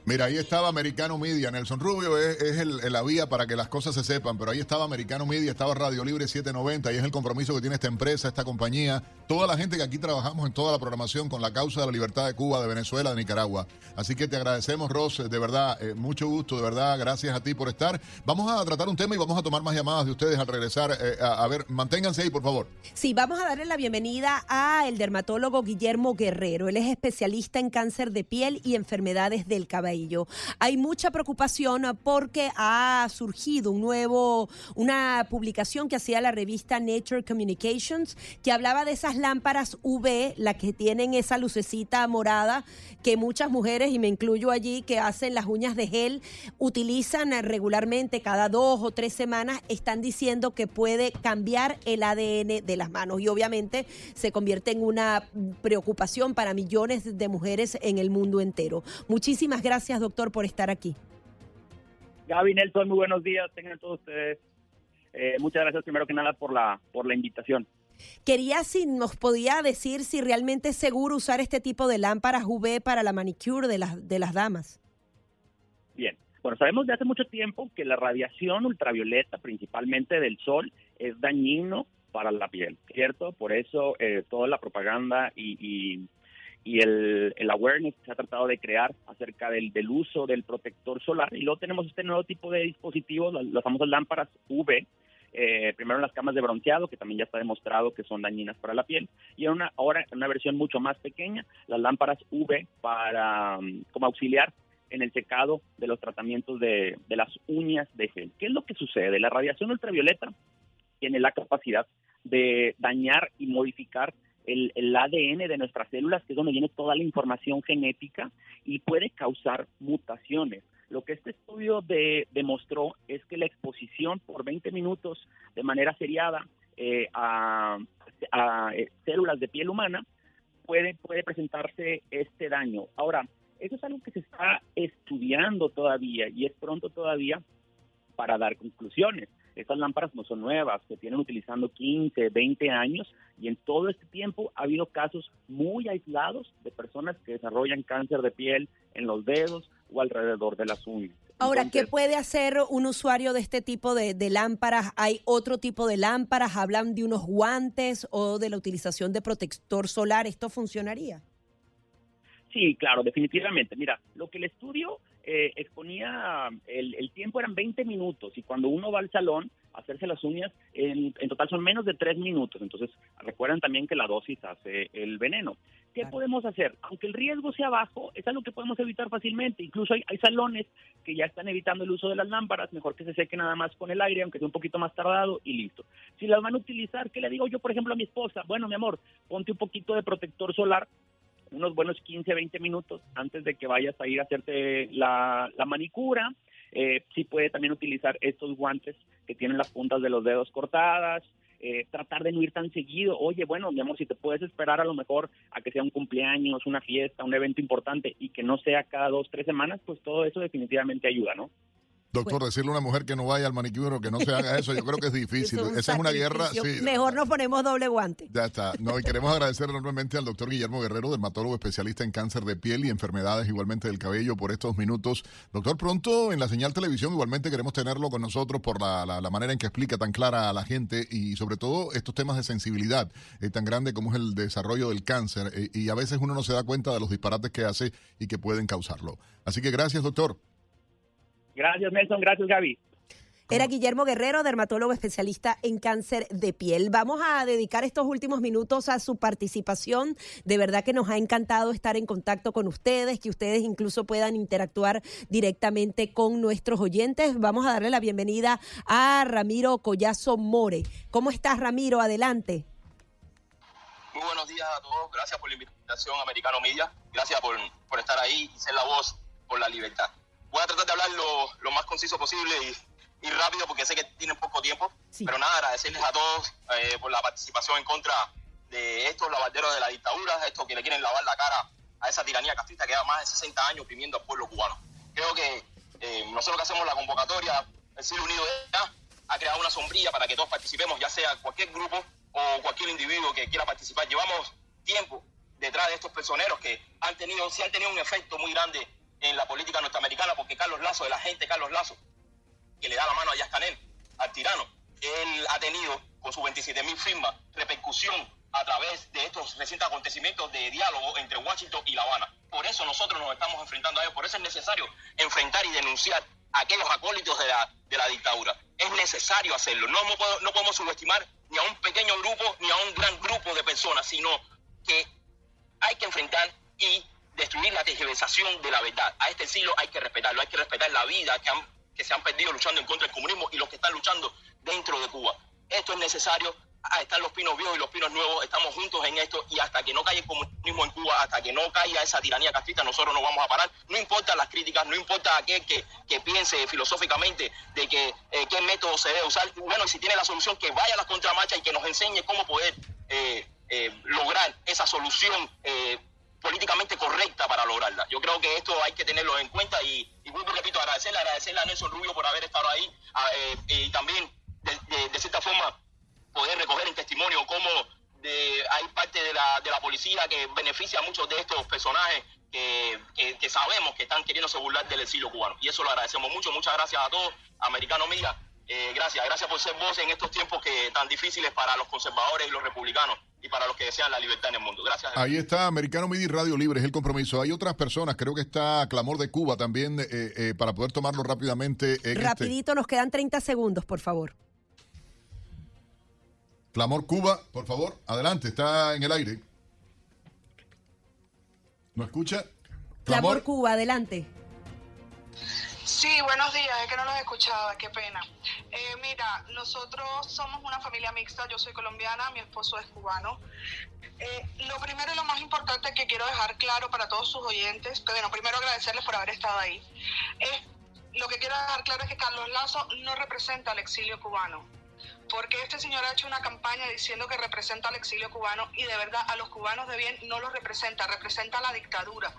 Mira, ahí estaba Americano Media. Nelson Rubio es, es el, el, la vía para que las cosas se sepan, pero ahí estaba Americano Media, estaba Radio Libre 790 y es el compromiso que tiene esta empresa, esta compañía, toda la gente que aquí trabajamos en toda la programación con la causa de la libertad de Cuba, de Venezuela, de Nicaragua. Así que te agradecemos, Ross, de verdad, eh, mucho gusto, de verdad, gracias a ti por estar. Vamos a tratar un tema y vamos a tomar más llamadas de ustedes al regresar. Eh, a, a, ver, manténganse ahí, por favor. Sí, vamos a darle la bienvenida al dermatólogo Guillermo Guerrero. Él es especialista en cáncer de piel y enfermedades del cabello Hay mucha preocupación porque ha surgido un nuevo, una publicación que hacía la revista Nature Communications que hablaba de esas lámparas UV, las que tienen esa lucecita morada que muchas mujeres, y me incluyo allí, que hacen las uñas de gel, utilizan regularmente cada dos o tres semanas, están diciendo que puede cambiar el ADN de las manos y obviamente se convierte en una preocupación para millones de mujeres en el mundo entero. Muchísimas gracias, doctor, por estar aquí. Gaby Nelson, muy buenos días, tengan todos ustedes. Eh, muchas gracias primero que nada por la, por la invitación. Quería si nos podía decir si realmente es seguro usar este tipo de lámparas UV para la manicure de las, de las damas. Bien, bueno, sabemos de hace mucho tiempo que la radiación ultravioleta, principalmente del sol, es dañino para la piel, ¿cierto? Por eso eh, toda la propaganda y, y, el, el, awareness que se ha tratado de crear acerca del, del, uso del protector solar. Y luego tenemos este nuevo tipo de dispositivos, las, las famosas lámparas UV, eh, primero en las camas de bronceado, que también ya está demostrado que son dañinas para la piel, y en una, ahora en una versión mucho más pequeña, las lámparas UV para mm, como auxiliar en el secado de los tratamientos de, de las uñas de gel. ¿Qué es lo que sucede? La radiación ultravioleta tiene la capacidad de dañar y modificar el, el, ADN de nuestras células, que es donde viene toda la información genética, y puede causar mutaciones. Lo que este estudio de, demostró es que la exposición por 20 minutos de manera seriada eh, a, eh, células de piel humana puede presentarse este daño. Ahora, eso es algo que se está estudiando todavía y es pronto todavía para dar conclusiones. Estas lámparas no son nuevas, se tienen utilizando 15, 20 años y en todo este tiempo ha habido casos muy aislados de personas que desarrollan cáncer de piel en los dedos o alrededor de las uñas. Ahora, ¿qué puede hacer un usuario de este tipo de, de, lámparas? ¿Hay otro tipo de lámparas? ¿Hablan de unos guantes o de la utilización de protector solar? ¿Esto funcionaría? Sí, claro, definitivamente. Mira, lo que el estudio eh, exponía, el, el, tiempo eran 20 minutos y cuando uno va al salón a hacerse las uñas, en, en, total son menos de 3 minutos. Entonces, recuerden también que la dosis hace el veneno. ¿Qué claro. podemos hacer? Aunque el riesgo sea bajo, es algo que podemos evitar fácilmente. Incluso hay, hay, salones que ya están evitando el uso de las lámparas, mejor que se seque nada más con el aire, aunque sea un poquito más tardado y listo. Si las van a utilizar, ¿qué le digo yo, por ejemplo, a mi esposa? Bueno, mi amor, ponte un poquito de protector solar unos buenos 15, 20 minutos antes de que vayas a ir a hacerte la, la manicura. Eh, sí puede también utilizar estos guantes que tienen las puntas de los dedos cortadas. Eh, tratar de no ir tan seguido. Oye, bueno, mi amor, si te puedes esperar a lo mejor a que sea un cumpleaños, una fiesta, un evento importante y que no sea cada dos, tres semanas, pues todo eso definitivamente ayuda, ¿no? Doctor, decirle a una mujer que no vaya al manicure o que no se haga eso, yo creo que es difícil. es Esa es una guerra. Sí. Mejor nos ponemos doble guante. Ya está. No, y queremos agradecer enormemente al doctor Guillermo Guerrero, dermatólogo especialista en cáncer de piel y enfermedades igualmente del cabello, por estos minutos. Doctor, pronto en la señal televisión igualmente queremos tenerlo con nosotros por la, la, la manera en que explica tan clara a la gente y sobre todo estos temas de sensibilidad eh, tan grande como es el desarrollo del cáncer. Eh, y a veces uno no se da cuenta de los disparates que hace y que pueden causarlo. Así que gracias, doctor. Gracias, Nelson. Gracias, Gaby. Era Guillermo Guerrero, dermatólogo especialista en cáncer de piel. Vamos a dedicar estos últimos minutos a su participación. De verdad que nos ha encantado estar en contacto con ustedes, que ustedes incluso puedan interactuar directamente con nuestros oyentes. Vamos a darle la bienvenida a Ramiro Collazo More. ¿Cómo estás, Ramiro? Adelante. Muy buenos días a todos. Gracias por la invitación, Americano Media. Gracias por, por estar ahí y ser la voz por la libertad voy a tratar de hablar lo, lo más conciso posible y, y, rápido porque sé que tienen poco tiempo. Sí. Pero nada, agradecerles a todos eh, por la participación en contra de estos lavaderos de la dictadura, estos que le quieren lavar la cara a esa tiranía castrista que lleva más de 60 años oprimiendo al pueblo cubano. Creo que eh, nosotros que hacemos la convocatoria, el Cielo Unido ya ha creado una sombrilla para que todos participemos, ya sea cualquier grupo o cualquier individuo que quiera participar. Llevamos tiempo detrás de estos personeros que han tenido, sí han tenido un efecto muy grande en la política norteamericana, porque Carlos Lazo, el agente Carlos Lazo, que le da la mano a Díaz al tirano, él ha tenido con sus 27 mil firmas repercusión a través de estos recientes acontecimientos de diálogo entre Washington y La Habana. Por eso nosotros nos estamos enfrentando a ellos, por eso es necesario enfrentar y denunciar a aquellos acólitos de la, de la dictadura. Es necesario hacerlo. No, no podemos subestimar ni a un pequeño grupo ni a un gran grupo de personas, sino que hay que enfrentar y destruir la tergiversación de la verdad. A este siglo hay que respetarlo, hay que respetar la vida que, se han perdido luchando en contra del comunismo y los que están luchando dentro de Cuba. Esto es necesario. Ah, están los pinos viejos y los pinos nuevos, estamos juntos en esto y hasta que no caiga el comunismo en Cuba, hasta que no caiga esa tiranía castrista, nosotros no vamos a parar. No importa las críticas, no importa aquel que, que piense filosóficamente de que eh, qué método se debe usar. Bueno, si tiene la solución, que vaya a las contramarchas y que nos enseñe cómo poder eh, eh, lograr esa solución políticamente correcta para lograrla. Yo creo que esto hay que tenerlo en cuenta y, y repito, agradecerle, agradecerle a Nelson Rubio por haber estado ahí eh, y también de, cierta forma poder recoger en testimonio cómo de, hay parte de la, de la policía que beneficia a muchos de estos personajes que sabemos que están queriéndose burlar del exilio cubano. Y eso lo agradecemos mucho. Muchas gracias a todos. Americano Mira, eh, gracias. Gracias por ser voz en estos tiempos que tan difíciles para los conservadores y los republicanos y para los que desean la libertad en el mundo. Gracias. Ahí está Americano Media y Radio Libre, es el compromiso. Hay otras personas, creo que está Clamor de Cuba también, eh, eh, para poder tomarlo rápidamente. En este. Rapidito, nos quedan 30 segundos, por favor. Clamor Cuba, por favor, adelante, está en el aire. ¿No escucha? Clamor Cuba, adelante. Sí, buenos días, es que no los escuchaba, qué pena. Eh, mira, nosotros somos una familia mixta, yo soy colombiana, mi esposo es cubano. Eh, lo primero y lo más importante que quiero dejar claro para todos sus oyentes, que bueno, primero agradecerles por haber estado ahí. Es, lo que quiero dejar claro es que Carlos Lazo no representa al exilio cubano. Porque este señor ha hecho una campaña diciendo que representa al exilio cubano y de verdad a los cubanos de bien no los representa, representa la dictadura,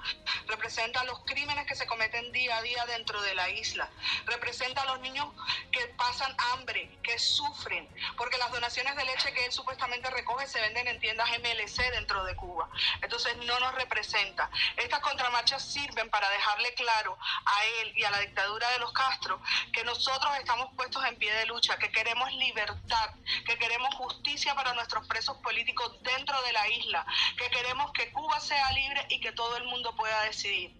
representa los crímenes que se cometen día a día dentro de la isla, representa a los niños que pasan hambre, que sufren, porque las donaciones de leche que él supuestamente recoge se venden en tiendas MLC dentro de Cuba. Entonces no nos representa. Estas contramarchas sirven para dejarle claro a él y a la dictadura de los Castro que nosotros estamos puestos en pie de lucha, que queremos libertad, que queremos justicia para nuestros presos políticos dentro de la isla, que queremos que Cuba sea libre y que todo el mundo pueda decidir.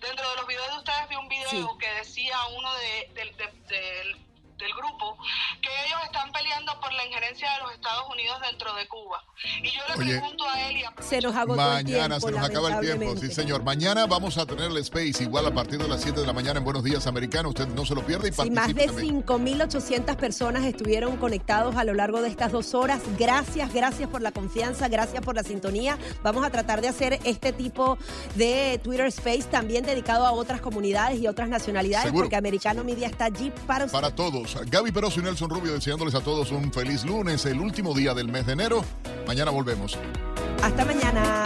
Dentro de los videos de ustedes vi un video Sí. que decía uno de- de- del- del grupo que ellos están peleando por la injerencia de los Estados Unidos dentro de Cuba. Y yo le Oye. pregunto a él y a Se nos agotó el tiempo, Mañana se nos acaba el tiempo, sí señor. Mañana vamos a tener el Space igual a partir de las 7 de la mañana en Buenos Días Americano. Usted no se lo pierde y Sí, más de también. 5.800 personas estuvieron conectados a lo largo de estas dos horas. Gracias, gracias por la confianza, gracias por la sintonía. Vamos a tratar de hacer este tipo de Twitter Space también dedicado a otras comunidades y otras nacionalidades, Seguro. porque Americano Media está allí para. Para todos. Gaby Peroso y Nelson Rubio deseándoles a todos un feliz lunes, el último día del mes de enero. Mañana volvemos. Hasta mañana.